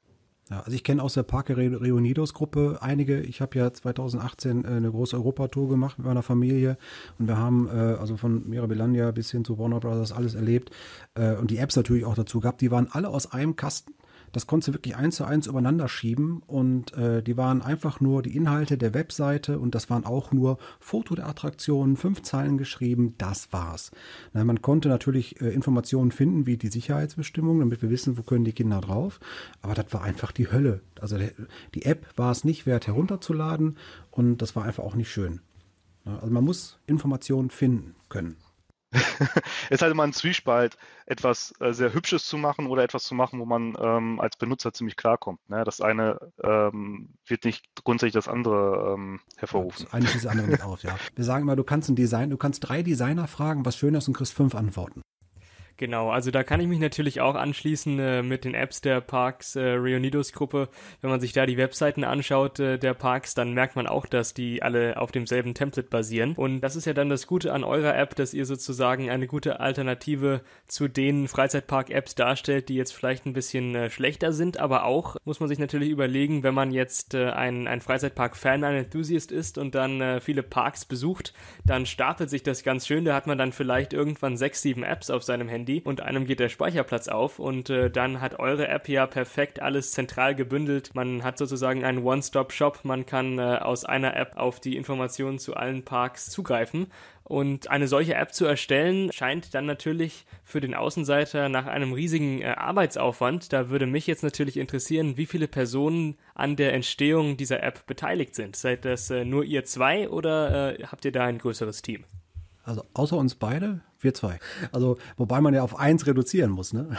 Ja, also ich kenne aus der Parque Reunidos Gruppe einige. Ich habe ja 2018 äh, eine große Europatour gemacht mit meiner Familie und wir haben äh, also von Mirabilandia bis hin zu Warner Brothers alles erlebt äh, und die Apps natürlich auch dazu gehabt. Die waren alle aus einem Kasten das konntest du wirklich eins zu eins übereinander schieben und äh, die waren einfach nur die Inhalte der Webseite und das waren auch nur Foto der Attraktionen, fünf Zeilen geschrieben, das war's. Na, man konnte natürlich äh, Informationen finden wie die Sicherheitsbestimmungen, damit wir wissen, wo können die Kinder drauf, aber das war einfach die Hölle. Also der, die App war es nicht wert herunterzuladen und das war einfach auch nicht schön. Also man muss Informationen finden können. ist halt immer ein Zwiespalt, etwas äh, sehr Hübsches zu machen oder etwas zu machen, wo man ähm, als Benutzer ziemlich klarkommt. Ne? Das eine ähm, wird nicht grundsätzlich das andere ähm, hervorrufen. Ja, eigentlich das andere nicht auf, ja. Wir sagen immer, du kannst ein Design, du kannst drei Designer fragen, was schön ist und kriegst fünf Antworten. Genau, also da kann ich mich natürlich auch anschließen äh, mit den Apps der Parks äh, Reunidos Gruppe. Wenn man sich da die Webseiten anschaut äh, der Parks, dann merkt man auch, dass die alle auf demselben Template basieren. Und das ist ja dann das Gute an eurer App, dass ihr sozusagen eine gute Alternative zu den Freizeitpark-Apps darstellt, die jetzt vielleicht ein bisschen äh, schlechter sind, aber auch muss man sich natürlich überlegen, wenn man jetzt äh, ein, ein Freizeitpark-Fan, ein Enthusiast ist und dann äh, viele Parks besucht, dann startet sich das ganz schön. Da hat man dann vielleicht irgendwann sechs, sieben Apps auf seinem Handy Handy und einem geht der Speicherplatz auf und äh, dann hat eure App ja perfekt alles zentral gebündelt. Man hat sozusagen einen One-Stop-Shop, man kann äh, aus einer App auf die Informationen zu allen Parks zugreifen und eine solche App zu erstellen, scheint dann natürlich für den Außenseiter nach einem riesigen äh, Arbeitsaufwand. Da würde mich jetzt natürlich interessieren, wie viele Personen an der Entstehung dieser App beteiligt sind. Seid das äh, nur ihr zwei oder äh, habt ihr da ein größeres Team? Also außer uns beide, wir zwei. Also wobei man ja auf eins reduzieren muss, ne?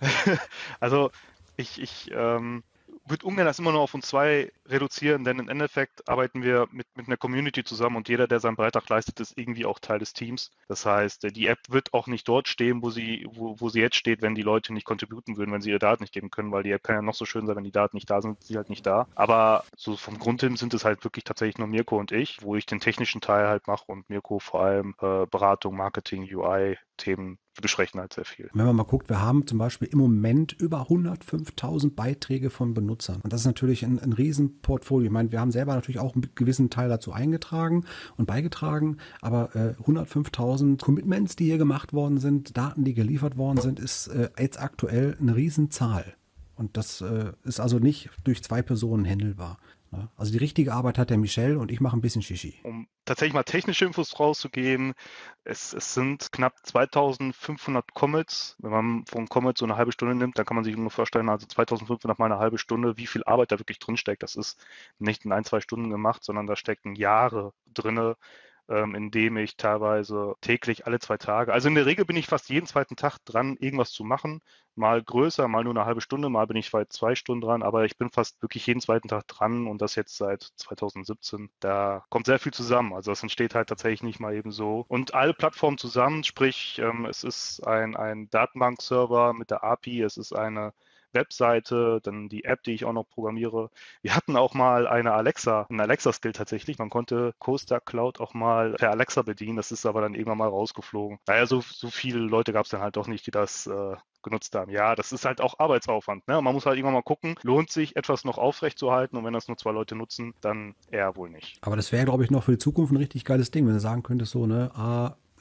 also ich, ich ähm, würde ungern das immer nur auf uns zwei reduzieren, denn im Endeffekt arbeiten wir mit, mit einer Community zusammen und jeder, der seinen Beitrag leistet, ist irgendwie auch Teil des Teams. Das heißt, die App wird auch nicht dort stehen, wo sie, wo, wo sie jetzt steht, wenn die Leute nicht contributen würden, wenn sie ihre Daten nicht geben können, weil die App kann ja noch so schön sein, wenn die Daten nicht da sind, sind sie halt nicht da. Aber so vom Grund hin sind es halt wirklich tatsächlich nur Mirko und ich, wo ich den technischen Teil halt mache und Mirko vor allem äh, Beratung, Marketing, UI, Themen besprechen halt sehr viel. Wenn man mal guckt, wir haben zum Beispiel im Moment über 105.000 Beiträge von Benutzern. Und das ist natürlich ein, ein Riesenportfolio. Ich meine, wir haben selber natürlich auch einen gewissen Teil dazu eingetragen und beigetragen, aber äh, 105.000 Commitments, die hier gemacht worden sind, Daten, die geliefert worden sind, ist äh, jetzt aktuell eine Riesenzahl. Und das äh, ist also nicht durch zwei Personen händelbar. Ne? Also die richtige Arbeit hat der Michel und ich mache ein bisschen Shishi. Um tatsächlich mal technische Infos rauszugeben, es, es sind knapp 2500 Commits. Wenn man von Commit so eine halbe Stunde nimmt, dann kann man sich nur vorstellen, also 2500 mal eine halbe Stunde, wie viel Arbeit da wirklich drinsteckt. Das ist nicht in ein, zwei Stunden gemacht, sondern da stecken Jahre drinne ähm, indem ich teilweise täglich alle zwei Tage, also in der Regel bin ich fast jeden zweiten Tag dran, irgendwas zu machen. Mal größer, mal nur eine halbe Stunde, mal bin ich zwei Stunden dran, aber ich bin fast wirklich jeden zweiten Tag dran und das jetzt seit 2017. Da kommt sehr viel zusammen. Also das entsteht halt tatsächlich nicht mal eben so. Und alle Plattformen zusammen, sprich, ähm, es ist ein, ein Datenbankserver mit der API, es ist eine Webseite, dann die App, die ich auch noch programmiere. Wir hatten auch mal eine Alexa, ein Alexa-Skill tatsächlich. Man konnte Coaster Cloud auch mal per Alexa bedienen. Das ist aber dann irgendwann mal rausgeflogen. Naja, so, so viele Leute gab es dann halt doch nicht, die das äh, genutzt haben. Ja, das ist halt auch Arbeitsaufwand. Ne? Man muss halt irgendwann mal gucken, lohnt sich etwas noch aufrechtzuerhalten und wenn das nur zwei Leute nutzen, dann eher wohl nicht. Aber das wäre, glaube ich, noch für die Zukunft ein richtig geiles Ding, wenn du sagen könntest, so, ne,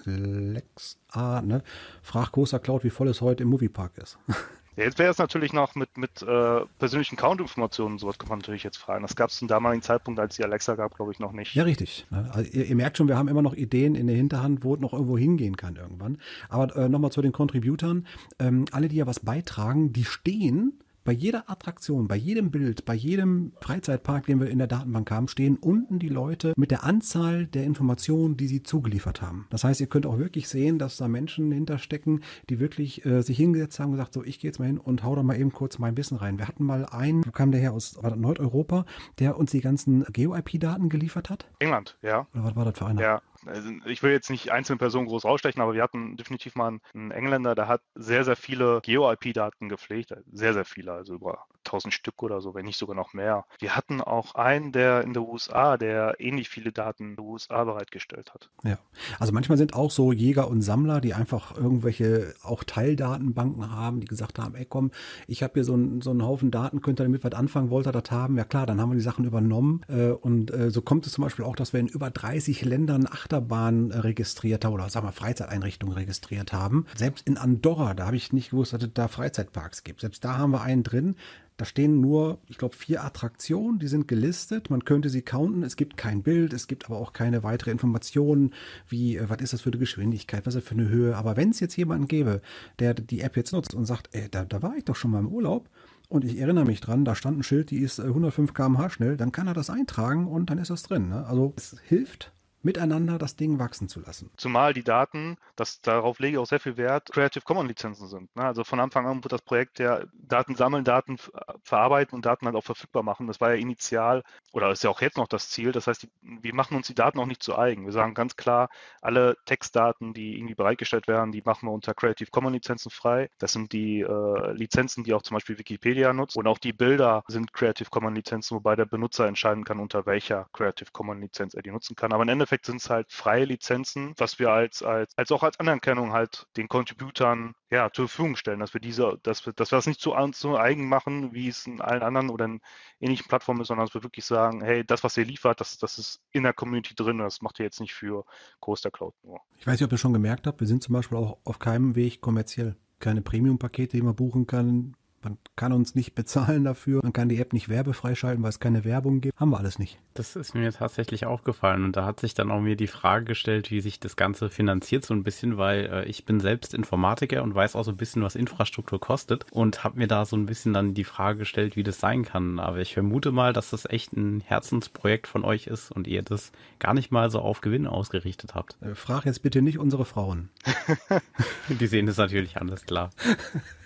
Alexa, ne, frag Coaster Cloud, wie voll es heute im Moviepark ist. Ja, jetzt wäre es natürlich noch mit, mit äh, persönlichen Count-Informationen, sowas kann man natürlich jetzt fragen. Das gab es zum damaligen Zeitpunkt, als die Alexa gab, glaube ich, noch nicht. Ja, richtig. Also ihr, ihr, merkt schon, wir haben immer noch Ideen in der Hinterhand, wo es noch irgendwo hingehen kann irgendwann. Aber äh, nochmal zu den Contributern. Ähm, alle, die ja was beitragen, die stehen bei jeder Attraktion, bei jedem Bild, bei jedem Freizeitpark, den wir in der Datenbank haben, stehen unten die Leute mit der Anzahl der Informationen, die sie zugeliefert haben. Das heißt, ihr könnt auch wirklich sehen, dass da Menschen hinterstecken, die wirklich äh, sich hingesetzt haben und gesagt, so, ich gehe jetzt mal hin und hau da mal eben kurz mein Wissen rein. Wir hatten mal einen, kam der her aus Nordeuropa, der uns die ganzen Geo-IP-Daten geliefert hat. England, ja. Oder was war das für einer? Ja, also ich will jetzt nicht einzelne Personen groß rausstechen, aber wir hatten definitiv mal einen Engländer, der hat sehr, sehr viele Geo-IP-Daten gepflegt, sehr, sehr viele, also über 1000 Stück oder so, wenn nicht sogar noch mehr. Wir hatten auch einen, der in den USA, der ähnlich viele Daten in den USA bereitgestellt hat. Ja, also manchmal sind auch so Jäger und Sammler, die einfach irgendwelche auch Teildatenbanken haben, die gesagt haben, ey komm, ich habe hier so, ein, so einen Haufen Daten, könnt ihr damit was anfangen, wollt ihr das haben? Ja klar, dann haben wir die Sachen übernommen äh, und äh, so kommt es zum Beispiel auch, dass wir in über 30 Ländern Achterbahn registriert haben oder sagen wir Freizeiteinrichtungen registriert haben. Selbst in Andorra, da habe ich nicht gewusst, dass es da Freizeitparks gibt. Selbst da haben wir einen drin, da stehen nur, ich glaube, vier Attraktionen, die sind gelistet. Man könnte sie counten. Es gibt kein Bild, es gibt aber auch keine weitere Informationen, wie, äh, was ist das für eine Geschwindigkeit, was ist das für eine Höhe. Aber wenn es jetzt jemanden gäbe, der die App jetzt nutzt und sagt, ey, da, da war ich doch schon mal im Urlaub und ich erinnere mich dran, da stand ein Schild, die ist 105 äh, km/h schnell, dann kann er das eintragen und dann ist das drin. Ne? Also es hilft miteinander das Ding wachsen zu lassen. Zumal die Daten, das, darauf lege ich auch sehr viel Wert, Creative Commons Lizenzen sind. Ne? Also von Anfang an wird das Projekt ja Daten sammeln, Daten verarbeiten und Daten halt auch verfügbar machen. Das war ja initial oder ist ja auch jetzt noch das Ziel. Das heißt, die, wir machen uns die Daten auch nicht zu eigen. Wir sagen ganz klar, alle Textdaten, die irgendwie bereitgestellt werden, die machen wir unter Creative Commons Lizenzen frei. Das sind die äh, Lizenzen, die auch zum Beispiel Wikipedia nutzt. Und auch die Bilder sind Creative Commons Lizenzen, wobei der Benutzer entscheiden kann, unter welcher Creative Commons Lizenz er die nutzen kann. Aber im Endeffekt Endeffekt sind es halt freie Lizenzen, was wir als, als, als auch als Anerkennung halt den Contributern ja, zur Verfügung stellen, dass wir diese, dass wir, dass wir das nicht zu, zu eigen machen, wie es in allen anderen oder in ähnlichen Plattformen ist, sondern dass wir wirklich sagen, hey, das, was ihr liefert, das, das ist in der Community drin, das macht ihr jetzt nicht für Coaster Cloud nur. Ich weiß nicht, ob ihr schon gemerkt habt, wir sind zum Beispiel auch auf keinem Weg kommerziell. Keine Premium-Pakete, die man buchen kann, man kann uns nicht bezahlen dafür, man kann die App nicht werbefrei schalten, weil es keine Werbung gibt. Haben wir alles nicht. Das ist mir tatsächlich aufgefallen und da hat sich dann auch mir die Frage gestellt, wie sich das Ganze finanziert so ein bisschen, weil äh, ich bin selbst Informatiker und weiß auch so ein bisschen, was Infrastruktur kostet und habe mir da so ein bisschen dann die Frage gestellt, wie das sein kann. Aber ich vermute mal, dass das echt ein Herzensprojekt von euch ist und ihr das gar nicht mal so auf Gewinn ausgerichtet habt. Äh, frag jetzt bitte nicht unsere Frauen. die sehen das natürlich anders, klar.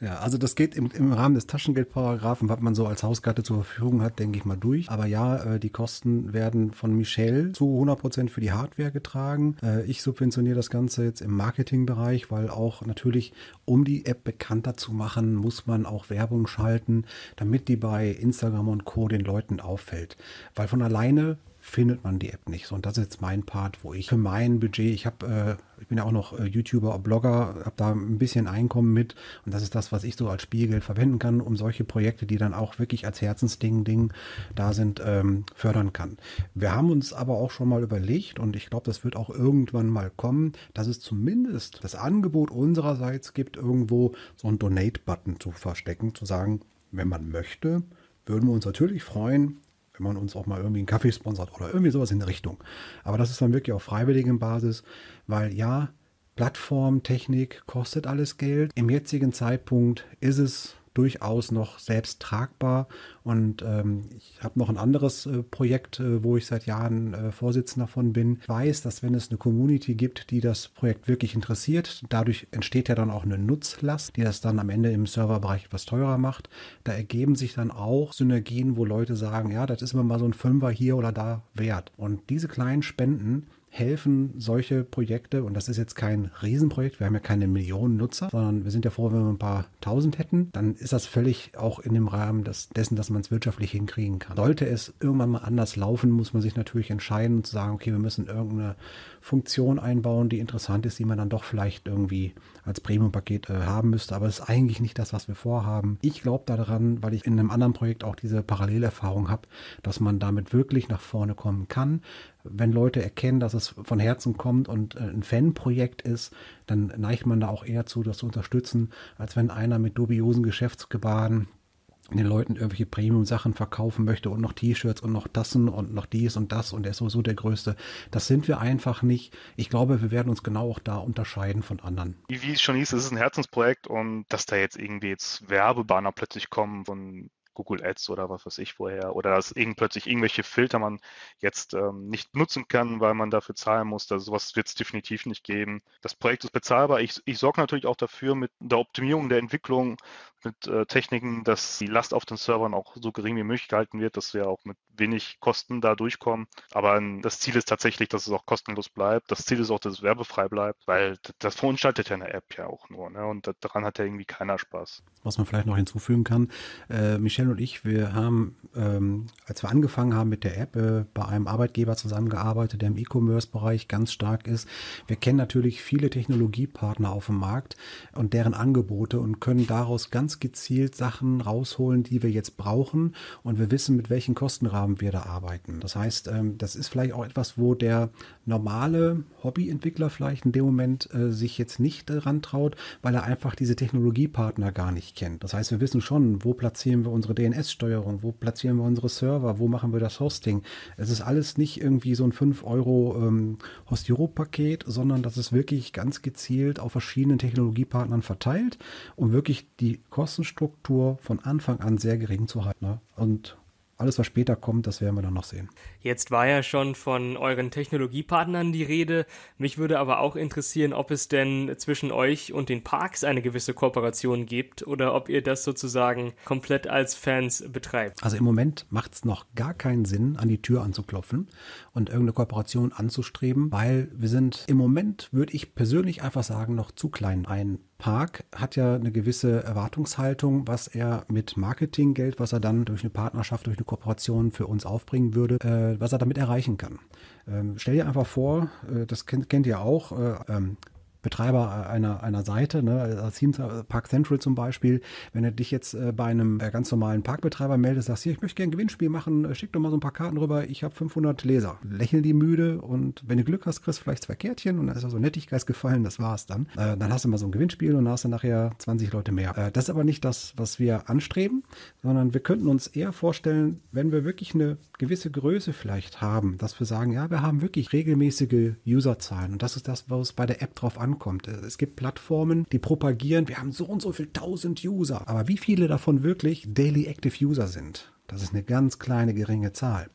Ja, also das geht im, im Rahmen des Taschengeldparagraphen, was man so als Hauskarte zur Verfügung hat, denke ich mal durch. Aber ja, äh, die Kosten werden von Michelle zu 100 Prozent für die Hardware getragen. Äh, ich subventioniere das Ganze jetzt im Marketingbereich, weil auch natürlich, um die App bekannter zu machen, muss man auch Werbung schalten, damit die bei Instagram und Co. den Leuten auffällt. Weil von alleine findet man die App nicht. So, und das ist jetzt mein Part, wo ich für mein Budget, ich habe, äh, ich bin ja auch noch äh, YouTuber, Blogger, habe da ein bisschen Einkommen mit und das ist das, was ich so als Spielgeld verwenden kann, um solche Projekte, die dann auch wirklich als Herzensding Ding da sind, ähm, fördern kann. Wir haben uns aber auch schon mal überlegt und ich glaube, das wird auch irgendwann mal kommen, dass es zumindest das Angebot unsererseits gibt, irgendwo so einen Donate-Button zu verstecken, zu sagen, wenn man möchte, würden wir uns natürlich freuen, wenn man uns auch mal irgendwie einen Kaffee sponsert oder irgendwie sowas in der Richtung. Aber das ist dann wirklich auf freiwilligen Basis, weil ja, Plattform, Technik kostet alles Geld. Im jetzigen Zeitpunkt ist es durchaus noch selbst tragbar. Und ähm, ich habe noch ein anderes äh, Projekt, äh, wo ich seit Jahren äh, Vorsitzender von bin. Ich weiß, dass wenn es eine Community gibt, die das Projekt wirklich interessiert, dadurch entsteht ja dann auch eine Nutzlast, die das dann am Ende im Serverbereich etwas teurer macht. Da ergeben sich dann auch Synergien, wo Leute sagen, ja, das ist immer mal so ein Fünfer hier oder da wert. Und diese kleinen Spenden, helfen solche Projekte, und das ist jetzt kein Riesenprojekt, wir haben ja keine Millionen Nutzer, sondern wir sind ja froh, wenn wir ein paar tausend hätten, dann ist das völlig auch in dem Rahmen des, dessen, dass man es wirtschaftlich hinkriegen kann. Sollte es irgendwann mal anders laufen, muss man sich natürlich entscheiden und sagen, okay, wir müssen irgendeine Funktion einbauen, die interessant ist, die man dann doch vielleicht irgendwie als Premium-Paket äh, haben müsste, aber es ist eigentlich nicht das, was wir vorhaben. Ich glaube daran, weil ich in einem anderen Projekt auch diese Parallelerfahrung habe, dass man damit wirklich nach vorne kommen kann. Wenn Leute erkennen, dass es von Herzen kommt und äh, ein Fanprojekt ist, dann neigt man da auch eher zu, das zu unterstützen, als wenn einer mit dubiosen Geschäftsgebaren den Leuten irgendwelche Premium-Sachen verkaufen möchte und noch T-Shirts und noch Tassen und noch dies und das und er ist sowieso der Größte. Das sind wir einfach nicht. Ich glaube, wir werden uns genau auch da unterscheiden von anderen. Wie es schon hieß, es ist ein Herzensprojekt und dass da jetzt irgendwie jetzt Werbebanner plötzlich kommen von Google Ads oder was weiß ich vorher oder dass irgend plötzlich irgendwelche Filter man jetzt ähm, nicht nutzen kann, weil man dafür zahlen muss. Also sowas wird es definitiv nicht geben. Das Projekt ist bezahlbar. Ich, ich sorge natürlich auch dafür mit der Optimierung der Entwicklung, mit äh, Techniken, dass die Last auf den Servern auch so gering wie möglich gehalten wird, dass wir auch mit wenig Kosten da durchkommen. Aber ähm, das Ziel ist tatsächlich, dass es auch kostenlos bleibt. Das Ziel ist auch, dass es werbefrei bleibt, weil das verunstaltet ja eine App ja auch nur. Ne? Und daran hat ja irgendwie keiner Spaß. Was man vielleicht noch hinzufügen kann, äh, Michelle und ich, wir haben, ähm, als wir angefangen haben mit der App, äh, bei einem Arbeitgeber zusammengearbeitet, der im E-Commerce-Bereich ganz stark ist. Wir kennen natürlich viele Technologiepartner auf dem Markt und deren Angebote und können daraus ganz gezielt Sachen rausholen, die wir jetzt brauchen und wir wissen, mit welchen Kostenrahmen wir da arbeiten. Das heißt, ähm, das ist vielleicht auch etwas, wo der normale Hobbyentwickler vielleicht in dem Moment äh, sich jetzt nicht daran traut, weil er einfach diese Technologiepartner gar nicht kennt. Das heißt, wir wissen schon, wo platzieren wir unsere DNS-Steuerung, wo platzieren wir unsere Server, wo machen wir das Hosting. Es ist alles nicht irgendwie so ein 5 Euro ähm, Hostiro-Paket, sondern das ist wirklich ganz gezielt auf verschiedenen Technologiepartnern verteilt, um wirklich die Kostenstruktur von Anfang an sehr gering zu halten. Ne? Und alles, was später kommt, das werden wir dann noch sehen. Jetzt war ja schon von euren Technologiepartnern die Rede. Mich würde aber auch interessieren, ob es denn zwischen euch und den Parks eine gewisse Kooperation gibt oder ob ihr das sozusagen komplett als Fans betreibt. Also im Moment macht es noch gar keinen Sinn, an die Tür anzuklopfen und irgendeine Kooperation anzustreben, weil wir sind im Moment, würde ich persönlich einfach sagen, noch zu klein. Ein Park hat ja eine gewisse Erwartungshaltung, was er mit Marketinggeld, was er dann durch eine Partnerschaft, durch eine Kooperation für uns aufbringen würde, äh, was er damit erreichen kann. Ähm, stell dir einfach vor, äh, das kennt, kennt ihr auch, äh, ähm, Betreiber einer, einer Seite, ne, Theme Park Central zum Beispiel, wenn du dich jetzt äh, bei einem äh, ganz normalen Parkbetreiber meldest, sagst, hier, ich möchte gerne ein Gewinnspiel machen, äh, schick doch mal so ein paar Karten rüber, ich habe 500 Leser. Lächeln die müde und wenn du Glück hast, kriegst du vielleicht zwei Kärtchen und dann ist auch so Nettigkeitsgefallen, das war's dann. Äh, dann hast du mal so ein Gewinnspiel und dann hast du nachher 20 Leute mehr. Äh, das ist aber nicht das, was wir anstreben, sondern wir könnten uns eher vorstellen, wenn wir wirklich eine gewisse Größe vielleicht haben, dass wir sagen, ja, wir haben wirklich regelmäßige Userzahlen und das ist das, was bei der App drauf ankommt ankommt. Es gibt Plattformen, die propagieren, wir haben so und so viel tausend User. Aber wie viele davon wirklich Daily Active User sind? Das ist eine ganz kleine, geringe Zahl.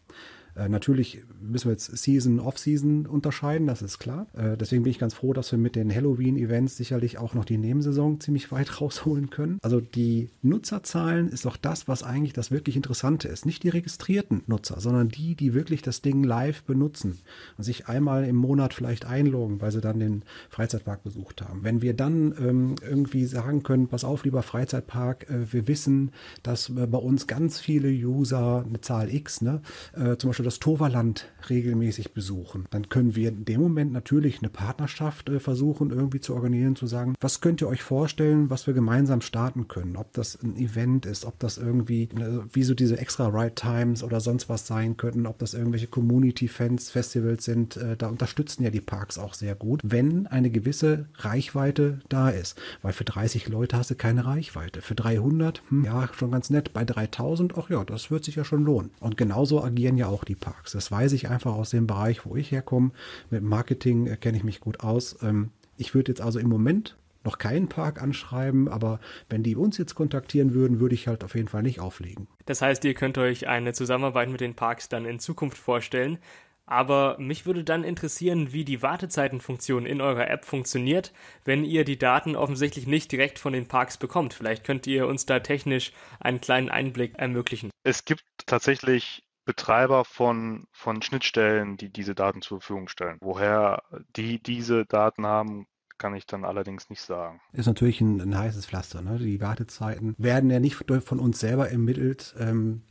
Äh, natürlich müssen wir jetzt Season, Off-Season unterscheiden, das ist klar. Äh, deswegen bin ich ganz froh, dass wir mit den Halloween-Events sicherlich auch noch die Nebensaison ziemlich weit rausholen können. Also die Nutzerzahlen ist doch das, was eigentlich das wirklich Interessante ist. Nicht die registrierten Nutzer, sondern die, die wirklich das Ding live benutzen und sich einmal im Monat vielleicht einloggen, weil sie dann den Freizeitpark besucht haben. Wenn wir dann ähm, irgendwie sagen können, pass auf, lieber Freizeitpark, äh, wir wissen, dass äh, bei uns ganz viele User, eine Zahl X, ne, äh, zum Beispiel Beispiel das Toverland regelmäßig besuchen, dann können wir in dem Moment natürlich eine Partnerschaft äh, versuchen irgendwie zu organisieren, zu sagen, was könnt ihr euch vorstellen, was wir gemeinsam starten können? Ob das ein Event ist, ob das irgendwie, äh, wie so diese extra Ride Times oder sonst was sein könnten, ob das irgendwelche Community-Fans, Festivals sind, äh, da unterstützen ja die Parks auch sehr gut, wenn eine gewisse Reichweite da ist. Weil für 30 Leute hast du keine Reichweite. Für 300, hm, ja, schon ganz nett. Bei 3000, ach ja, das wird sich ja schon lohnen. Und genauso agieren ja auch die Parks. Das weiß ich einfach aus dem Bereich, wo ich herkomme. Mit Marketing äh, kenne ich mich gut aus. Ähm, ich würde jetzt also im Moment noch keinen Park anschreiben, aber wenn die uns jetzt kontaktieren würden, würde ich halt auf jeden Fall nicht auflegen. Das heißt, ihr könnt euch eine Zusammenarbeit mit den Parks dann in Zukunft vorstellen. Aber mich würde dann interessieren, wie die Wartezeitenfunktion in eurer App funktioniert, wenn ihr die Daten offensichtlich nicht direkt von den Parks bekommt. Vielleicht könnt ihr uns da technisch einen kleinen Einblick ermöglichen. Es gibt tatsächlich Betreiber von, von Schnittstellen, die diese Daten zur Verfügung stellen. Woher die diese Daten haben, kann ich dann allerdings nicht sagen. Ist natürlich ein, ein heißes Pflaster. Ne? Die Wartezeiten werden ja nicht von uns selber ermittelt, ähm,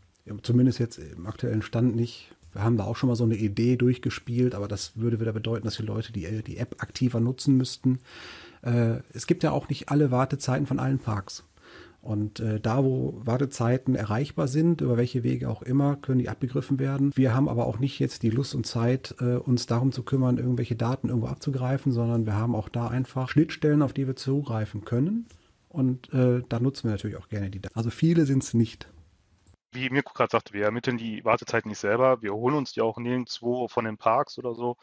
zumindest jetzt im aktuellen Stand nicht. Wir haben da auch schon mal so eine Idee durchgespielt, aber das würde wieder bedeuten, dass die Leute die, die App aktiver nutzen müssten. Äh, es gibt ja auch nicht alle Wartezeiten von allen Parks. Und äh, da, wo Wartezeiten erreichbar sind, über welche Wege auch immer, können die abgegriffen werden. Wir haben aber auch nicht jetzt die Lust und Zeit, äh, uns darum zu kümmern, irgendwelche Daten irgendwo abzugreifen, sondern wir haben auch da einfach Schnittstellen, auf die wir zugreifen können. Und äh, da nutzen wir natürlich auch gerne die Daten. Also viele sind es nicht. Wie Mirko gerade sagte, wir ermitteln die Wartezeiten nicht selber. Wir holen uns die auch nirgendwo von den Parks oder so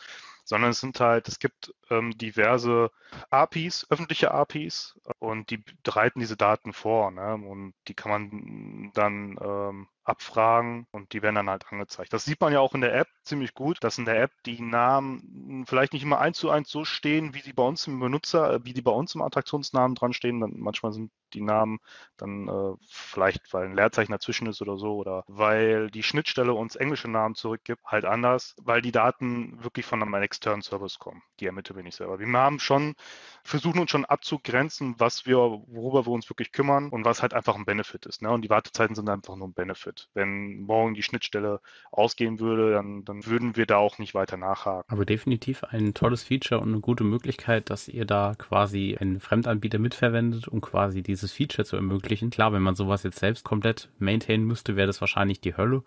sondern es sind halt, es gibt ähm, diverse APIs, öffentliche APIs und die bereiten diese Daten vor ne? und die kann man dann ähm, abfragen und die werden dann halt angezeigt. Das sieht man ja auch in der App ziemlich gut, dass in der App die Namen vielleicht nicht immer eins zu eins so stehen, wie sie bei uns im Benutzer, äh, wie die bei uns im Attraktionsnamen dran stehen. Manchmal sind die Namen dann äh, vielleicht, weil ein Leerzeichen dazwischen ist oder so, oder weil die Schnittstelle uns englische Namen zurückgibt, halt anders, weil die Daten wirklich von einem externen Service kommen. Die ermitteln wir nicht selber. Wir haben schon, versuchen uns schon abzugrenzen, was wir, worüber wir uns wirklich kümmern und was halt einfach ein Benefit ist. Ne? Und die Wartezeiten sind einfach nur ein Benefit. Wenn morgen die Schnittstelle ausgehen würde, dann, dann würden wir da auch nicht weiter nachhaken. Aber definitiv ein tolles Feature und eine gute Möglichkeit, dass ihr da quasi einen Fremdanbieter mitverwendet, um quasi diese dieses Feature zu ermöglichen. Klar, wenn man sowas jetzt selbst komplett maintainen müsste, wäre das wahrscheinlich die Hölle.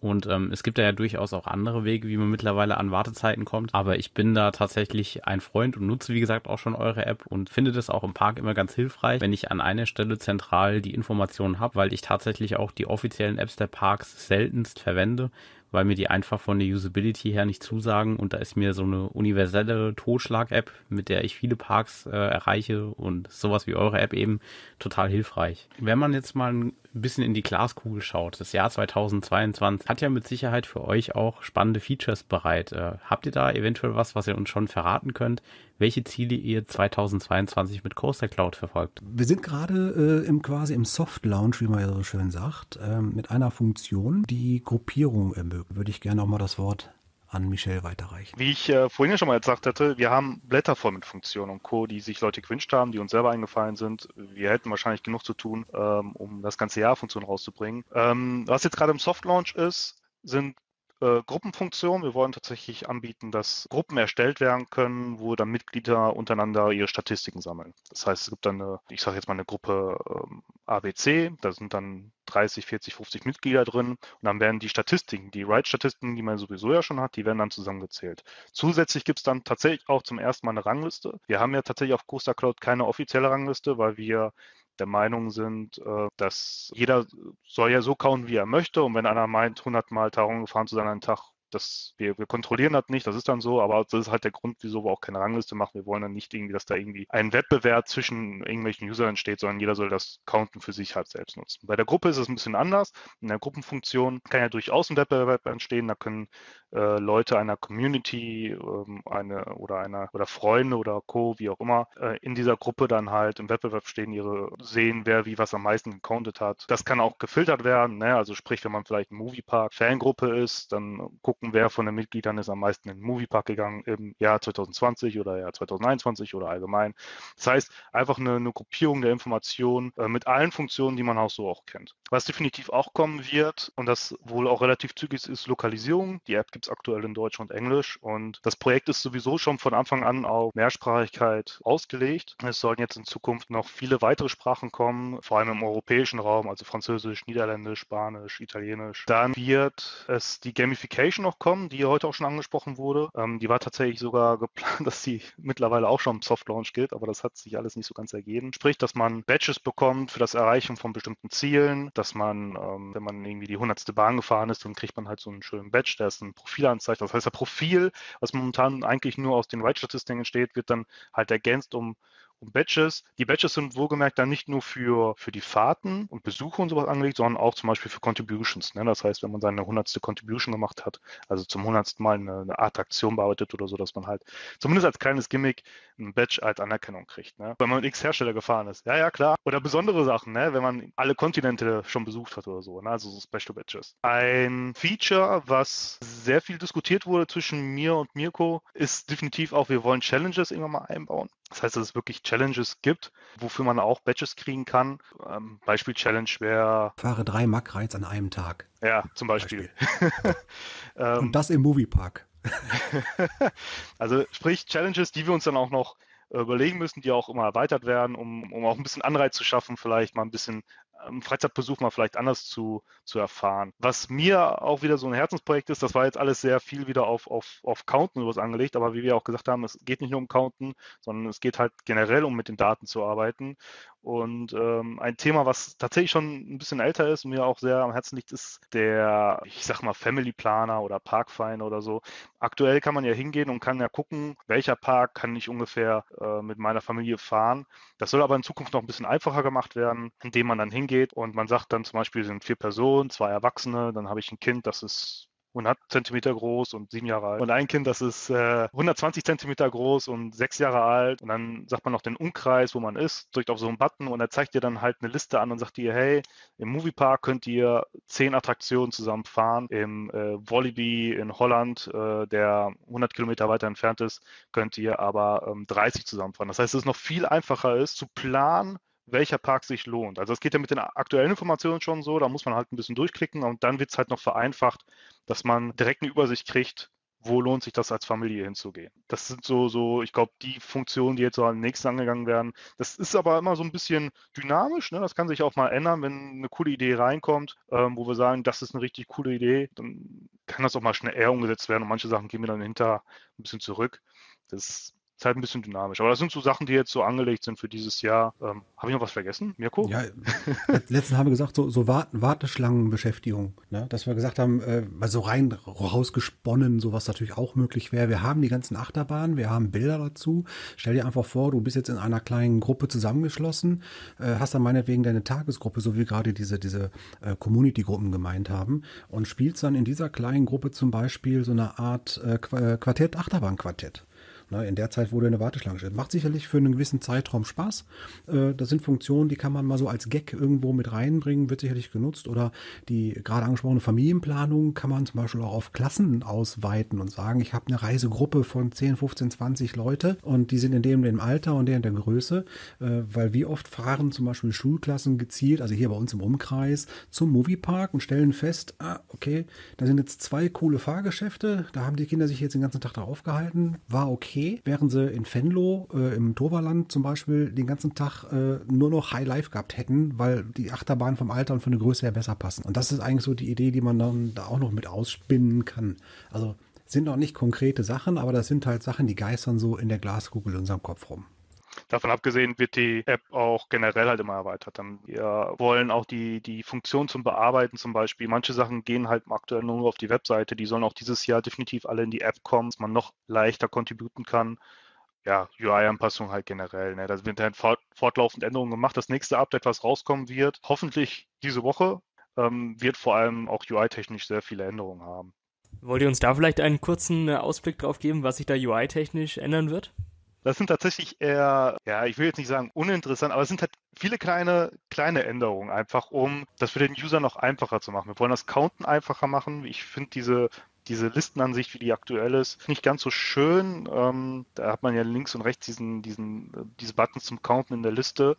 Und ähm, es gibt da ja durchaus auch andere Wege, wie man mittlerweile an Wartezeiten kommt. Aber ich bin da tatsächlich ein Freund und nutze, wie gesagt, auch schon eure App und finde das auch im Park immer ganz hilfreich, wenn ich an einer Stelle zentral die Informationen habe, weil ich tatsächlich auch die offiziellen Apps der Parks seltenst verwende weil mir die einfach von der Usability her nicht zusagen und da ist mir so eine universelle Totschlag-App, mit der ich viele Parks äh, erreiche und sowas wie eure App eben total hilfreich. Wenn man jetzt mal ein bisschen in die Glaskugel schaut, das Jahr 2022 hat ja mit Sicherheit für euch auch spannende Features bereit. Äh, habt ihr da eventuell was, was ihr uns schon verraten könnt, welche Ziele ihr 2022 mit Coaster Cloud verfolgt? Wir sind gerade äh, im quasi im Soft Launch, wie man ja so schön sagt, äh, mit einer Funktion, die Gruppierung ermöglicht. Würde ich gerne auch mal das Wort an Michelle weiterreichen. Wie ich äh, vorhin ja schon mal gesagt hatte, wir haben Blätter voll mit Funktionen und Co., die sich Leute gewünscht haben, die uns selber eingefallen sind. Wir hätten wahrscheinlich genug zu tun, ähm, um das ganze Jahr Funktionen rauszubringen. Ähm, was jetzt gerade im Soft Launch ist, sind äh, Gruppenfunktion. Wir wollen tatsächlich anbieten, dass Gruppen erstellt werden können, wo dann Mitglieder untereinander ihre Statistiken sammeln. Das heißt, es gibt dann eine, ich sage jetzt mal eine Gruppe ähm, ABC, da sind dann 30, 40, 50 Mitglieder drin und dann werden die Statistiken, die Write-Statistiken, die man sowieso ja schon hat, die werden dann zusammengezählt. Zusätzlich gibt es dann tatsächlich auch zum ersten Mal eine Rangliste. Wir haben ja tatsächlich auf Coaster Cloud keine offizielle Rangliste, weil wir der Meinung sind, äh, dass jeder soll ja so kauen, wie er möchte. Und wenn einer meint, 100 Mal Taron gefahren zu sein an einem Tag, das, wir, wir kontrollieren das nicht, das ist dann so, aber das ist halt der Grund, wieso wir auch keine Rangliste machen. Wir wollen dann nicht irgendwie, dass da irgendwie ein Wettbewerb zwischen irgendwelchen Usern entsteht, sondern jeder soll das Counten für sich halt selbst nutzen. Bei der Gruppe ist es ein bisschen anders. In der Gruppenfunktion kann ja durchaus ein Wettbewerb entstehen. Da können äh, Leute einer Community ähm, eine oder einer oder Freunde oder Co, wie auch immer, äh, in dieser Gruppe dann halt im Wettbewerb stehen, ihre sehen, wer wie was am meisten gecountet hat. Das kann auch gefiltert werden, ne? also sprich, wenn man vielleicht ein Moviepark Fangruppe ist, dann gucken, wer von den Mitgliedern ist am meisten in den Moviepark gegangen im Jahr 2020 oder Jahr 2021 oder allgemein. Das heißt, einfach eine, eine Gruppierung der Informationen äh, mit allen Funktionen, die man auch so auch kennt. Was definitiv auch kommen wird und das wohl auch relativ zügig ist, ist Lokalisierung. Die App gibt es aktuell in Deutsch und Englisch. Und das Projekt ist sowieso schon von Anfang an auf Mehrsprachigkeit ausgelegt. Es sollen jetzt in Zukunft noch viele weitere Sprachen kommen, vor allem im europäischen Raum, also Französisch, Niederländisch, Spanisch, Italienisch. Dann wird es die Gamification noch kommen, die heute auch schon angesprochen wurde. Ähm, die war tatsächlich sogar geplant, dass sie mittlerweile auch schon im Soft Launch gilt, aber das hat sich alles nicht so ganz ergeben. Sprich, dass man Badges bekommt für das Erreichen von bestimmten Zielen, dass man, ähm, wenn man irgendwie die hundertste Bahn gefahren ist, dann kriegt man halt so einen schönen Badge, der ist ein Profil. Das heißt, das Profil, was momentan eigentlich nur aus den Write-Statistiken entsteht, wird dann halt ergänzt um, um Badges. Die Badges sind wohlgemerkt dann nicht nur für, für die Fahrten und Besuche und sowas angelegt, sondern auch zum Beispiel für Contributions. Ne? Das heißt, wenn man seine hundertste Contribution gemacht hat, also zum hundertsten Mal eine, eine Attraktion bearbeitet oder so, dass man halt zumindest als kleines Gimmick ein Badge als Anerkennung kriegt. Ne? Wenn man mit X-Hersteller gefahren ist. Ja, ja, klar. Oder besondere Sachen, ne? wenn man alle Kontinente schon besucht hat oder so. Ne? Also so Special Badges. Ein Feature, was sehr viel diskutiert wurde zwischen mir und Mirko, ist definitiv auch, wir wollen Challenges irgendwann mal einbauen. Das heißt, dass es wirklich Challenges gibt, wofür man auch Badges kriegen kann. Ähm, Beispiel Challenge wäre. Fahre drei Mack-Rides an einem Tag. Ja, zum Beispiel. Beispiel. ähm, Und das im Moviepark. also sprich Challenges, die wir uns dann auch noch äh, überlegen müssen, die auch immer erweitert werden, um, um auch ein bisschen Anreiz zu schaffen, vielleicht mal ein bisschen ähm, Freizeitbesuch mal vielleicht anders zu, zu erfahren. Was mir auch wieder so ein Herzensprojekt ist, das war jetzt alles sehr viel wieder auf, auf, auf Counten was angelegt, aber wie wir auch gesagt haben, es geht nicht nur um Counten, sondern es geht halt generell um mit den Daten zu arbeiten. Und ähm, ein Thema, was tatsächlich schon ein bisschen älter ist und mir auch sehr am Herzen liegt, ist der, ich sag mal, Family Planer oder Parkfinder oder so. Aktuell kann man ja hingehen und kann ja gucken, welcher Park kann ich ungefähr äh, mit meiner Familie fahren. Das soll aber in Zukunft noch ein bisschen einfacher gemacht werden, indem man dann hingeht und man sagt dann zum Beispiel, sind vier Personen, zwei Erwachsene, dann habe ich ein Kind, das ist 100 Zentimeter groß und sieben Jahre alt. Und ein Kind, das ist äh, 120 Zentimeter groß und sechs Jahre alt. Und dann sagt man noch den Umkreis, wo man ist, drückt auf so einen Button und er zeigt dir dann halt eine Liste an und sagt dir, hey, im Moviepark könnt ihr zehn Attraktionen zusammen fahren. Im äh, Walibi in Holland, äh, der 100 Kilometer weiter entfernt ist, könnt ihr aber ähm, 30 zusammenfahren. Das heißt, es noch viel einfacher ist zu planen, welcher Park sich lohnt. Also es geht ja mit den aktuellen Informationen schon so, da muss man halt ein bisschen durchklicken und dann wird es halt noch vereinfacht, dass man direkt eine Übersicht kriegt, wo lohnt sich das als Familie hinzugehen. Das sind so, so, ich glaube, die Funktionen, die jetzt so am nächsten angegangen werden. Das ist aber immer so ein bisschen dynamisch, ne? Das kann sich auch mal ändern, wenn eine coole Idee reinkommt, ähm, wo wir sagen, das ist eine richtig coole Idee, dann kann das auch mal schnell eher umgesetzt werden und manche Sachen gehen wir dann hinter ein bisschen zurück. Das ist halt ein bisschen dynamisch. Aber das sind so Sachen, die jetzt so angelegt sind für dieses Jahr. Ähm, Habe ich noch was vergessen, Mirko? Ja, letztens haben wir gesagt, so, so Warteschlangenbeschäftigung, ne? dass wir gesagt haben, äh, so rein rausgesponnen, so was natürlich auch möglich wäre. Wir haben die ganzen Achterbahnen, wir haben Bilder dazu. Stell dir einfach vor, du bist jetzt in einer kleinen Gruppe zusammengeschlossen, äh, hast dann meinetwegen deine Tagesgruppe, so wie gerade diese, diese äh, Community-Gruppen gemeint haben, und spielst dann in dieser kleinen Gruppe zum Beispiel so eine Art äh, Quartett, Achterbahn-Quartett. Ne? In der Zeit wurde eine Warteschlange gestellt. Macht sicherlich für einen gewissen Zeitraum Spaß. Äh, das sind Funktionen, die kann man mal so als Gag irgendwo mit reinbringen, wird sicherlich genutzt. Oder die gerade angesprochene Familienplanung kann man zum Beispiel auch auf Klassen ausweiten und sagen, ich habe eine Reisegruppe von 10, 15, 20 Leute und die sind in dem, dem Alter und der in der Größe, äh, weil wie oft fahren zum Beispiel Schulklassen gezielt, also hier bei uns im Umkreis, zum Moviepark und stellen fest, ah, okay, da sind jetzt zwei coole Fahrgeschäfte, da haben die Kinder sich jetzt den ganzen Tag darauf gehalten, war okay, während sie in Venlo äh, im Toverland zum Beispiel den ganzen Tag äh, nur noch High Life gehabt hätten, weil die Achterbahn vom Alter und von der Größe her besser passen. Und das ist eigentlich so die Idee, die man dann da auch noch mit ausspinnen kann. Also sind noch nicht konkrete Sachen, aber das sind halt Sachen, die geistern so in der Glaskugel in unserem Kopf rum. Davon abgesehen wird die App auch generell halt immer erweitert. Wir wollen auch die, die Funktion zum Bearbeiten zum Beispiel. Manche Sachen gehen halt aktuell nur auf die Webseite. Die sollen auch dieses Jahr definitiv alle in die App kommen, dass man noch leichter contributen kann. Ja, UI-Anpassung halt generell. Ne? Da halt fort, fortlaufend Änderungen gemacht. Das nächste Update, was rauskommen wird, hoffentlich diese Woche, ähm, wird vor allem auch UI-technisch sehr viele Änderungen haben. Wollt ihr uns da vielleicht einen kurzen äh, Ausblick drauf geben, was sich da UI-technisch ändern wird? Das sind tatsächlich eher, ja, ich will jetzt nicht sagen uninteressant, aber es sind halt viele kleine, kleine Änderungen einfach, um das für den User noch einfacher zu machen. Wir wollen das Counten einfacher machen. Ich finde diese, diese Listenansicht, wie die aktuell ist, nicht ganz so schön. Ähm, da hat man ja links und rechts diesen, diesen, diese Buttons zum Counten in der Liste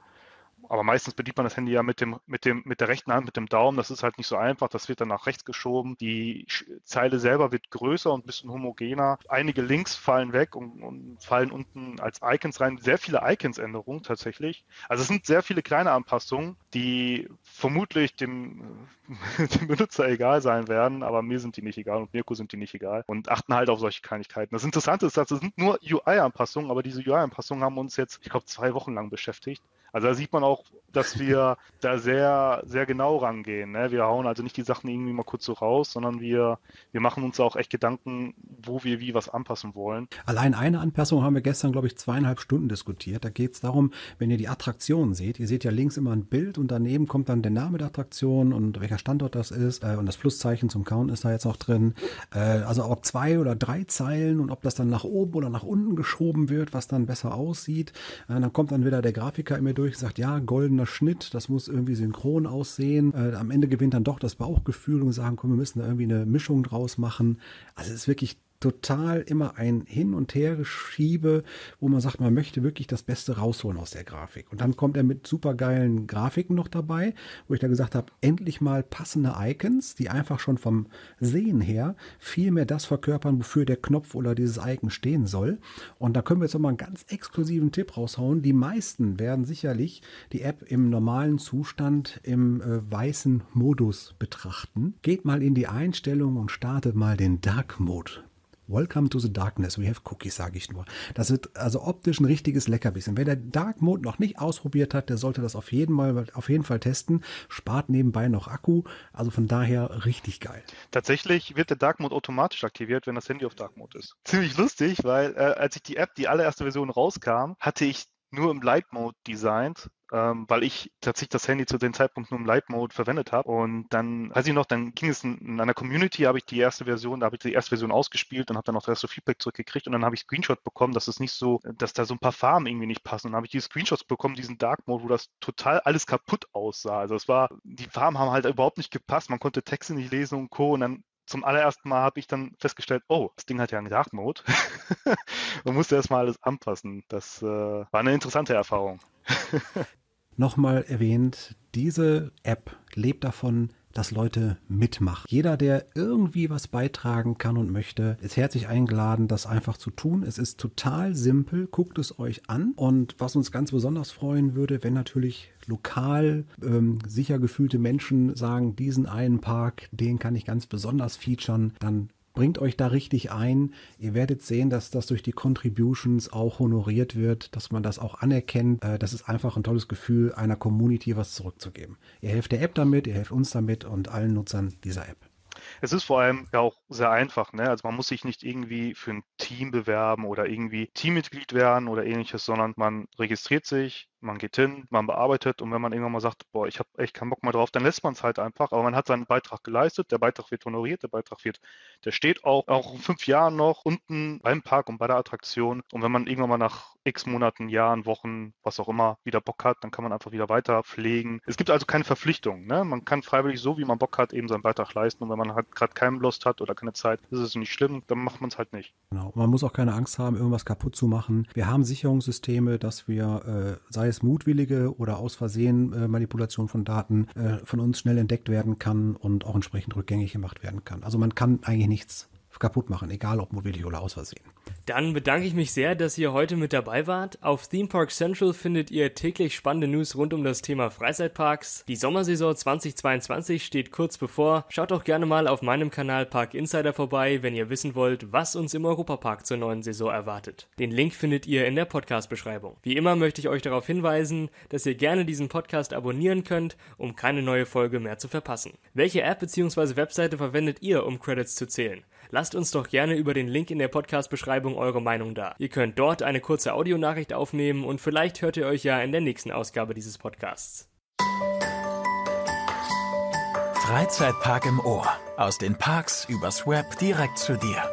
aber meistens bedient man das Handy ja mit dem, mit dem, mit der rechten Hand, mit dem Daumen. Das ist halt nicht so einfach. Das wird dann nach rechts geschoben. Die Zeile selber wird größer und ein bisschen homogener. Einige Links fallen weg und, und fallen unten als Icons rein. Sehr viele Icons-Änderungen tatsächlich. Also es sind sehr viele kleine Anpassungen, die vermutlich dem, dem Benutzer egal sein werden, aber mir sind die nicht egal und Mirko sind die nicht egal und achten halt auf solche Kleinigkeiten. Das Interessante ist, es sind nur UI-Anpassungen, aber diese UI-Anpassungen haben uns jetzt, ich glaube, zwei Wochen lang beschäftigt. Also da sieht man auch, dass wir da sehr, sehr genau rangehen. Ne? Wir hauen also nicht die Sachen irgendwie mal kurz so raus, sondern wir, wir machen uns auch echt Gedanken, wo wir wie was anpassen wollen. Allein eine Anpassung haben wir gestern, glaube ich, zweieinhalb Stunden diskutiert. Da geht es darum, wenn ihr die Attraktion seht, ihr seht ja links immer ein Bild und daneben kommt dann der Name der Attraktion und welcher Standort das ist äh, und das Pluszeichen zum Count ist da jetzt noch drin. Äh, also ob zwei oder drei Zeilen und ob das dann nach oben oder nach unten geschoben wird, was dann besser aussieht. Äh, dann kommt dann wieder der Grafiker immer durch, sagt, ja, goldener Schnitt, das muss irgendwie synchron aussehen. Äh, am Ende gewinnt dann doch das Bauchgefühl und sagen, komm, wir müssen da irgendwie eine Mischung draus machen. Also es ist wirklich total immer ein Hin- und Hergeschiebe, wo man sagt, man möchte wirklich das Beste rausholen aus der Grafik. Und dann kommt er mit supergeilen Grafiken noch dabei, wo ich da gesagt habe, endlich mal passende Icons, die einfach schon vom Sehen her viel mehr das verkörpern, wofür der Knopf oder dieses Icon stehen soll. Und da können wir jetzt nochmal einen ganz exklusiven Tipp raushauen. Die meisten werden sicherlich die App im normalen Zustand im äh, weißen Modus betrachten. Geht mal in die Einstellung und startet mal den Dark Mode. Welcome to the Darkness. We have Cookies, sage ich nur. Das wird also optisch ein richtiges Leckerbissen. Wer der Dark Mode noch nicht ausprobiert hat, der sollte das auf jeden, Mal, auf jeden Fall testen. Spart nebenbei noch Akku. Also von daher richtig geil. Tatsächlich wird der Dark Mode automatisch aktiviert, wenn das Handy auf Dark Mode ist. Ziemlich lustig, weil äh, als ich die App, die allererste Version rauskam, hatte ich nur im Light Mode designt ähm, weil ich tatsächlich das Handy zu dem Zeitpunkt nur im Light Mode verwendet habe. Und dann, weiß ich noch, dann ging es in, in einer Community, habe ich die erste Version, da habe ich die erste Version ausgespielt und habe dann auch das erste Feedback zurückgekriegt und dann habe ich Screenshot bekommen, dass es nicht so, dass da so ein paar Farben irgendwie nicht passen. Und dann habe ich die Screenshots bekommen, diesen Dark Mode, wo das total alles kaputt aussah. Also es war, die Farben haben halt überhaupt nicht gepasst, man konnte Texte nicht lesen und Co. Und dann zum allerersten Mal habe ich dann festgestellt, oh, das Ding hat ja einen Dark Mode. Man musste erstmal alles anpassen. Das äh, war eine interessante Erfahrung. nochmal erwähnt, diese App lebt davon, dass Leute mitmachen. Jeder, der irgendwie was beitragen kann und möchte, ist herzlich eingeladen, das einfach zu tun. Es ist total simpel. Guckt es euch an. Und was uns ganz besonders freuen würde, wenn natürlich lokal ähm, sicher gefühlte Menschen sagen, diesen einen Park, den kann ich ganz besonders featuren, dann bringt euch da richtig ein. Ihr werdet sehen, dass das durch die Contributions auch honoriert wird, dass man das auch anerkennt. Äh, das ist einfach ein tolles Gefühl, einer Community was zurückzugeben. Ihr helft der App damit, ihr helft uns damit und allen Nutzern dieser App. Es ist vor allem ja auch sehr einfach. Ne? Also man muss sich nicht irgendwie für ein Team bewerben oder irgendwie Teammitglied werden oder ähnliches, sondern man registriert sich, man geht hin, man bearbeitet und wenn man irgendwann mal sagt, boah, ich habe echt keinen Bock mehr drauf, dann lässt man es halt einfach. Aber man hat seinen Beitrag geleistet, der Beitrag wird honoriert, der Beitrag wird, der steht auch, auch in fünf Jahren noch unten beim Park und bei der Attraktion. Und wenn man irgendwann mal nach x Monaten, Jahren, Wochen, was auch immer, wieder Bock hat, dann kann man einfach wieder weiter pflegen. Es gibt also keine Verpflichtung. Ne? Man kann freiwillig so, wie man Bock hat, eben seinen Beitrag leisten. Und wenn man halt gerade keinen Lust hat oder keine Zeit, ist es nicht schlimm, dann macht man es halt nicht. Genau. Man muss auch keine Angst haben, irgendwas kaputt zu machen. Wir haben Sicherungssysteme, dass wir, äh, sei es mutwillige oder aus Versehen äh, Manipulation von Daten, äh, von uns schnell entdeckt werden kann und auch entsprechend rückgängig gemacht werden kann. Also man kann eigentlich nichts kaputt machen, egal ob mutwillig oder aus Versehen. Dann bedanke ich mich sehr, dass ihr heute mit dabei wart. Auf Theme Park Central findet ihr täglich spannende News rund um das Thema Freizeitparks. Die Sommersaison 2022 steht kurz bevor. Schaut doch gerne mal auf meinem Kanal Park Insider vorbei, wenn ihr wissen wollt, was uns im Europapark zur neuen Saison erwartet. Den Link findet ihr in der Podcast-Beschreibung. Wie immer möchte ich euch darauf hinweisen, dass ihr gerne diesen Podcast abonnieren könnt, um keine neue Folge mehr zu verpassen. Welche App bzw. Webseite verwendet ihr, um Credits zu zählen? Lasst uns doch gerne über den Link in der Podcast-Beschreibung eure Meinung da. Ihr könnt dort eine kurze Audionachricht aufnehmen und vielleicht hört ihr euch ja in der nächsten Ausgabe dieses Podcasts. Freizeitpark im Ohr. Aus den Parks übers Web direkt zu dir.